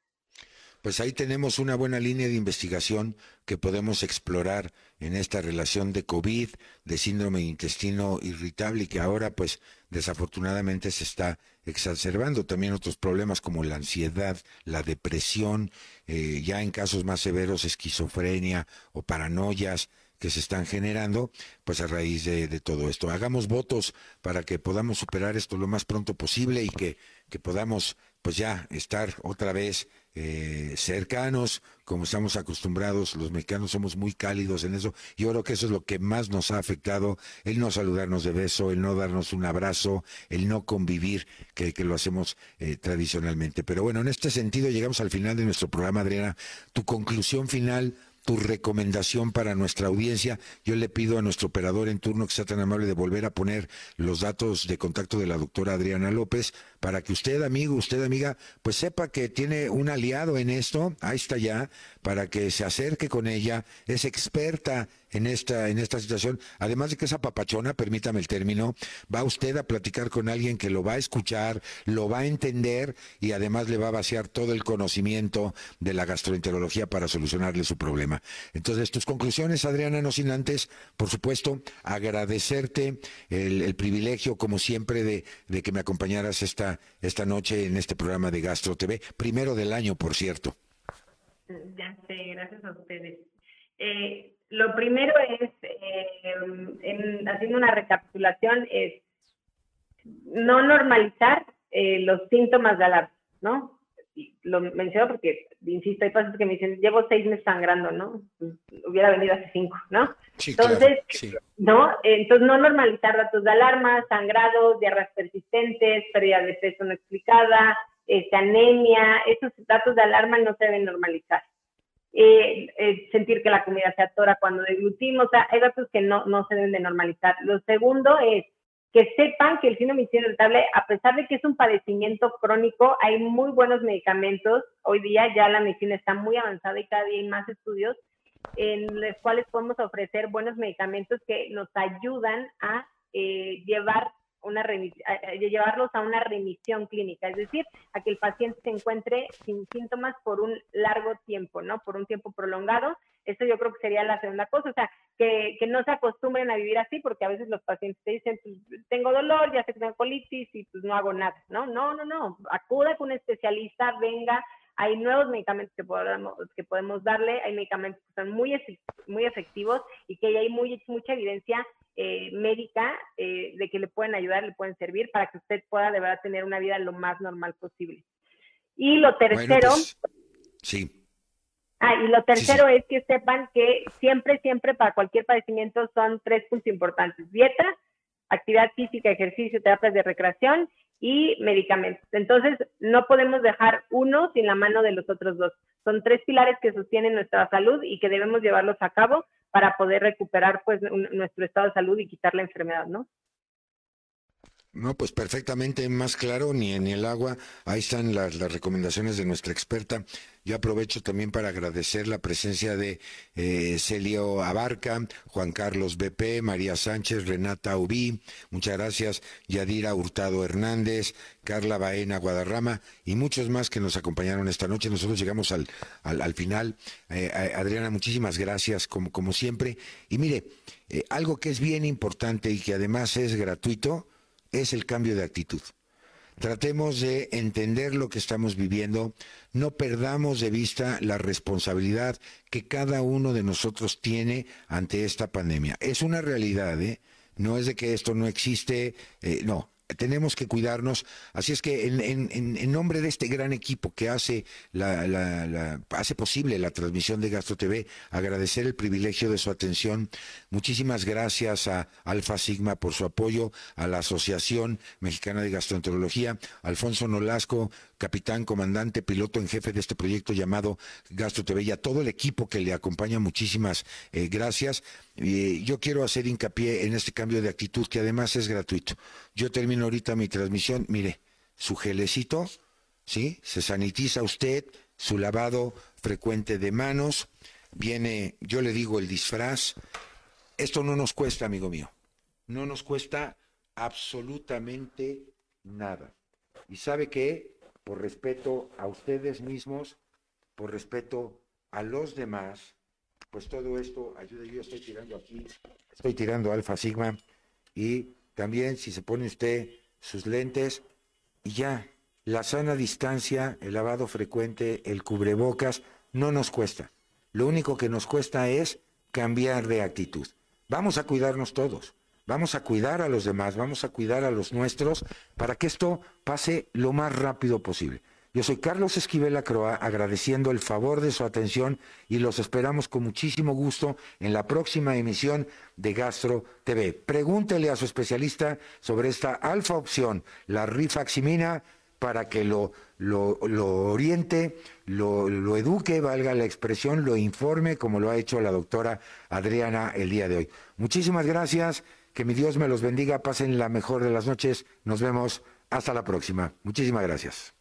pues ahí tenemos una buena línea de investigación que podemos explorar en esta relación de COVID, de síndrome de intestino irritable y que ahora pues desafortunadamente se está exacerbando. También otros problemas como la ansiedad, la depresión, eh, ya en casos más severos esquizofrenia o paranoias que se están generando, pues a raíz de, de, todo esto. Hagamos votos para que podamos superar esto lo más pronto posible y que, que podamos pues ya estar otra vez eh, cercanos, como estamos acostumbrados, los mexicanos somos muy cálidos en eso. Yo creo que eso es lo que más nos ha afectado, el no saludarnos de beso, el no darnos un abrazo, el no convivir, que, lo hacemos eh, tradicionalmente. Pero bueno, en este sentido llegamos al final de nuestro programa, Adriana. Tu conclusión final tu recomendación para nuestra audiencia. Yo le pido a nuestro operador en turno que sea tan amable de volver a poner los datos de contacto de la doctora Adriana López para que usted, amigo, usted, amiga, pues sepa que tiene un aliado en esto, ahí está ya, para que se acerque con ella, es experta en esta, en esta situación. Además de que esa papachona, permítame el término, va usted a platicar con alguien que lo va a escuchar, lo va a entender y además le va a vaciar todo el conocimiento de la gastroenterología para solucionarle su problema. Entonces, tus conclusiones, Adriana, no sin antes, por supuesto, agradecerte el, privilegio, como siempre, de, de, que me acompañaras esta, esta noche en este programa de Gastro TV, primero del año, por cierto. Ya sé, gracias a ustedes. Eh, lo primero es, eh, haciendo una recapitulación, es no normalizar eh, los síntomas de alarma, ¿no? Lo menciono porque insisto, hay pacientes que me dicen, llevo seis meses sangrando, ¿no? Pues, hubiera venido hace cinco, ¿no? Entonces, ¿no? Entonces, no normalizar datos de alarma, sangrados, diarreas persistentes, pérdida de peso no explicada, este, anemia, esos datos de alarma no se deben normalizar. Eh, eh, sentir que la comida se atora cuando deglutimos, o sea, hay datos que no, no se deben de normalizar. Lo segundo es que sepan que el síndrome irritable, a pesar de que es un padecimiento crónico, hay muy buenos medicamentos. Hoy día ya la medicina está muy avanzada y cada día hay más estudios en los cuales podemos ofrecer buenos medicamentos que nos ayudan a eh, llevar una llevarlos a una remisión clínica, es decir, a que el paciente se encuentre sin síntomas por un largo tiempo, ¿no? Por un tiempo prolongado. Eso yo creo que sería la segunda cosa, o sea, que, que no se acostumbren a vivir así, porque a veces los pacientes te dicen, pues, tengo dolor, ya sé que tengo colitis y pues no hago nada, ¿no? No, no, no, acuda con un especialista, venga, hay nuevos medicamentos que podemos, que podemos darle, hay medicamentos que son muy, muy efectivos y que hay muy, mucha evidencia eh, médica eh, de que le pueden ayudar, le pueden servir para que usted pueda de verdad tener una vida lo más normal posible. Y lo tercero, pues, sí. Ah, y lo tercero es que sepan que siempre, siempre para cualquier padecimiento son tres puntos importantes. Dieta, actividad física, ejercicio, terapias de recreación y medicamentos. Entonces, no podemos dejar uno sin la mano de los otros dos. Son tres pilares que sostienen nuestra salud y que debemos llevarlos a cabo para poder recuperar pues nuestro estado de salud y quitar la enfermedad, ¿no? No, pues perfectamente más claro, ni en el agua. Ahí están las, las, recomendaciones de nuestra experta. Yo aprovecho también para agradecer la presencia de eh, Celio Abarca, Juan Carlos BP, María Sánchez, Renata Ubí, muchas gracias, Yadira Hurtado Hernández, Carla Baena Guadarrama y muchos más que nos acompañaron esta noche. Nosotros llegamos al, al, final. Eh, Adriana, muchísimas gracias, como, como siempre. Y mire, eh, algo que es bien importante y que además es gratuito, es el cambio de actitud. Tratemos de entender lo que estamos viviendo, no perdamos de vista la responsabilidad que cada uno de nosotros tiene ante esta pandemia. Es una realidad, ¿eh? No es de que esto no existe, eh, no, tenemos que cuidarnos. Así es que en, nombre de este gran equipo que hace, la, hace posible la transmisión de Gastro TV, agradecer el privilegio de su atención. Muchísimas gracias a Alfa Sigma por su apoyo, a la Asociación Mexicana de Gastroenterología, Alfonso Nolasco, capitán, comandante, piloto en jefe de este proyecto llamado Gastro TV y a todo el equipo que le acompaña, muchísimas eh, gracias. Yo quiero hacer hincapié en este cambio de actitud que además es gratuito. Yo termino ahorita mi transmisión, mire, su gelecito, ¿sí? Se sanitiza usted, su lavado frecuente de manos, viene, yo le digo el disfraz. Esto no nos cuesta, amigo mío. No nos cuesta absolutamente nada. ¿Y sabe qué? por respeto a ustedes mismos, por respeto a los demás, pues todo esto ayuda. Yo estoy tirando aquí, estoy tirando alfa sigma y también si se pone usted sus lentes y ya, la sana distancia, el lavado frecuente, el cubrebocas, no nos cuesta. Lo único que nos cuesta es cambiar de actitud. Vamos a cuidarnos todos. Vamos a cuidar a los demás, vamos a cuidar a los nuestros para que esto pase lo más rápido posible. Yo soy Carlos Esquivel Acroa, agradeciendo el favor de su atención y los esperamos con muchísimo gusto en la próxima emisión de Gastro TV. Pregúntele a su especialista sobre esta alfa opción, la rifaximina, para que lo, lo, oriente, lo, lo eduque, valga la expresión, lo informe, como lo ha hecho la doctora Adriana el día de hoy. Muchísimas gracias. Que mi Dios me los bendiga, pasen la mejor de las noches. Nos vemos hasta la próxima. Muchísimas gracias.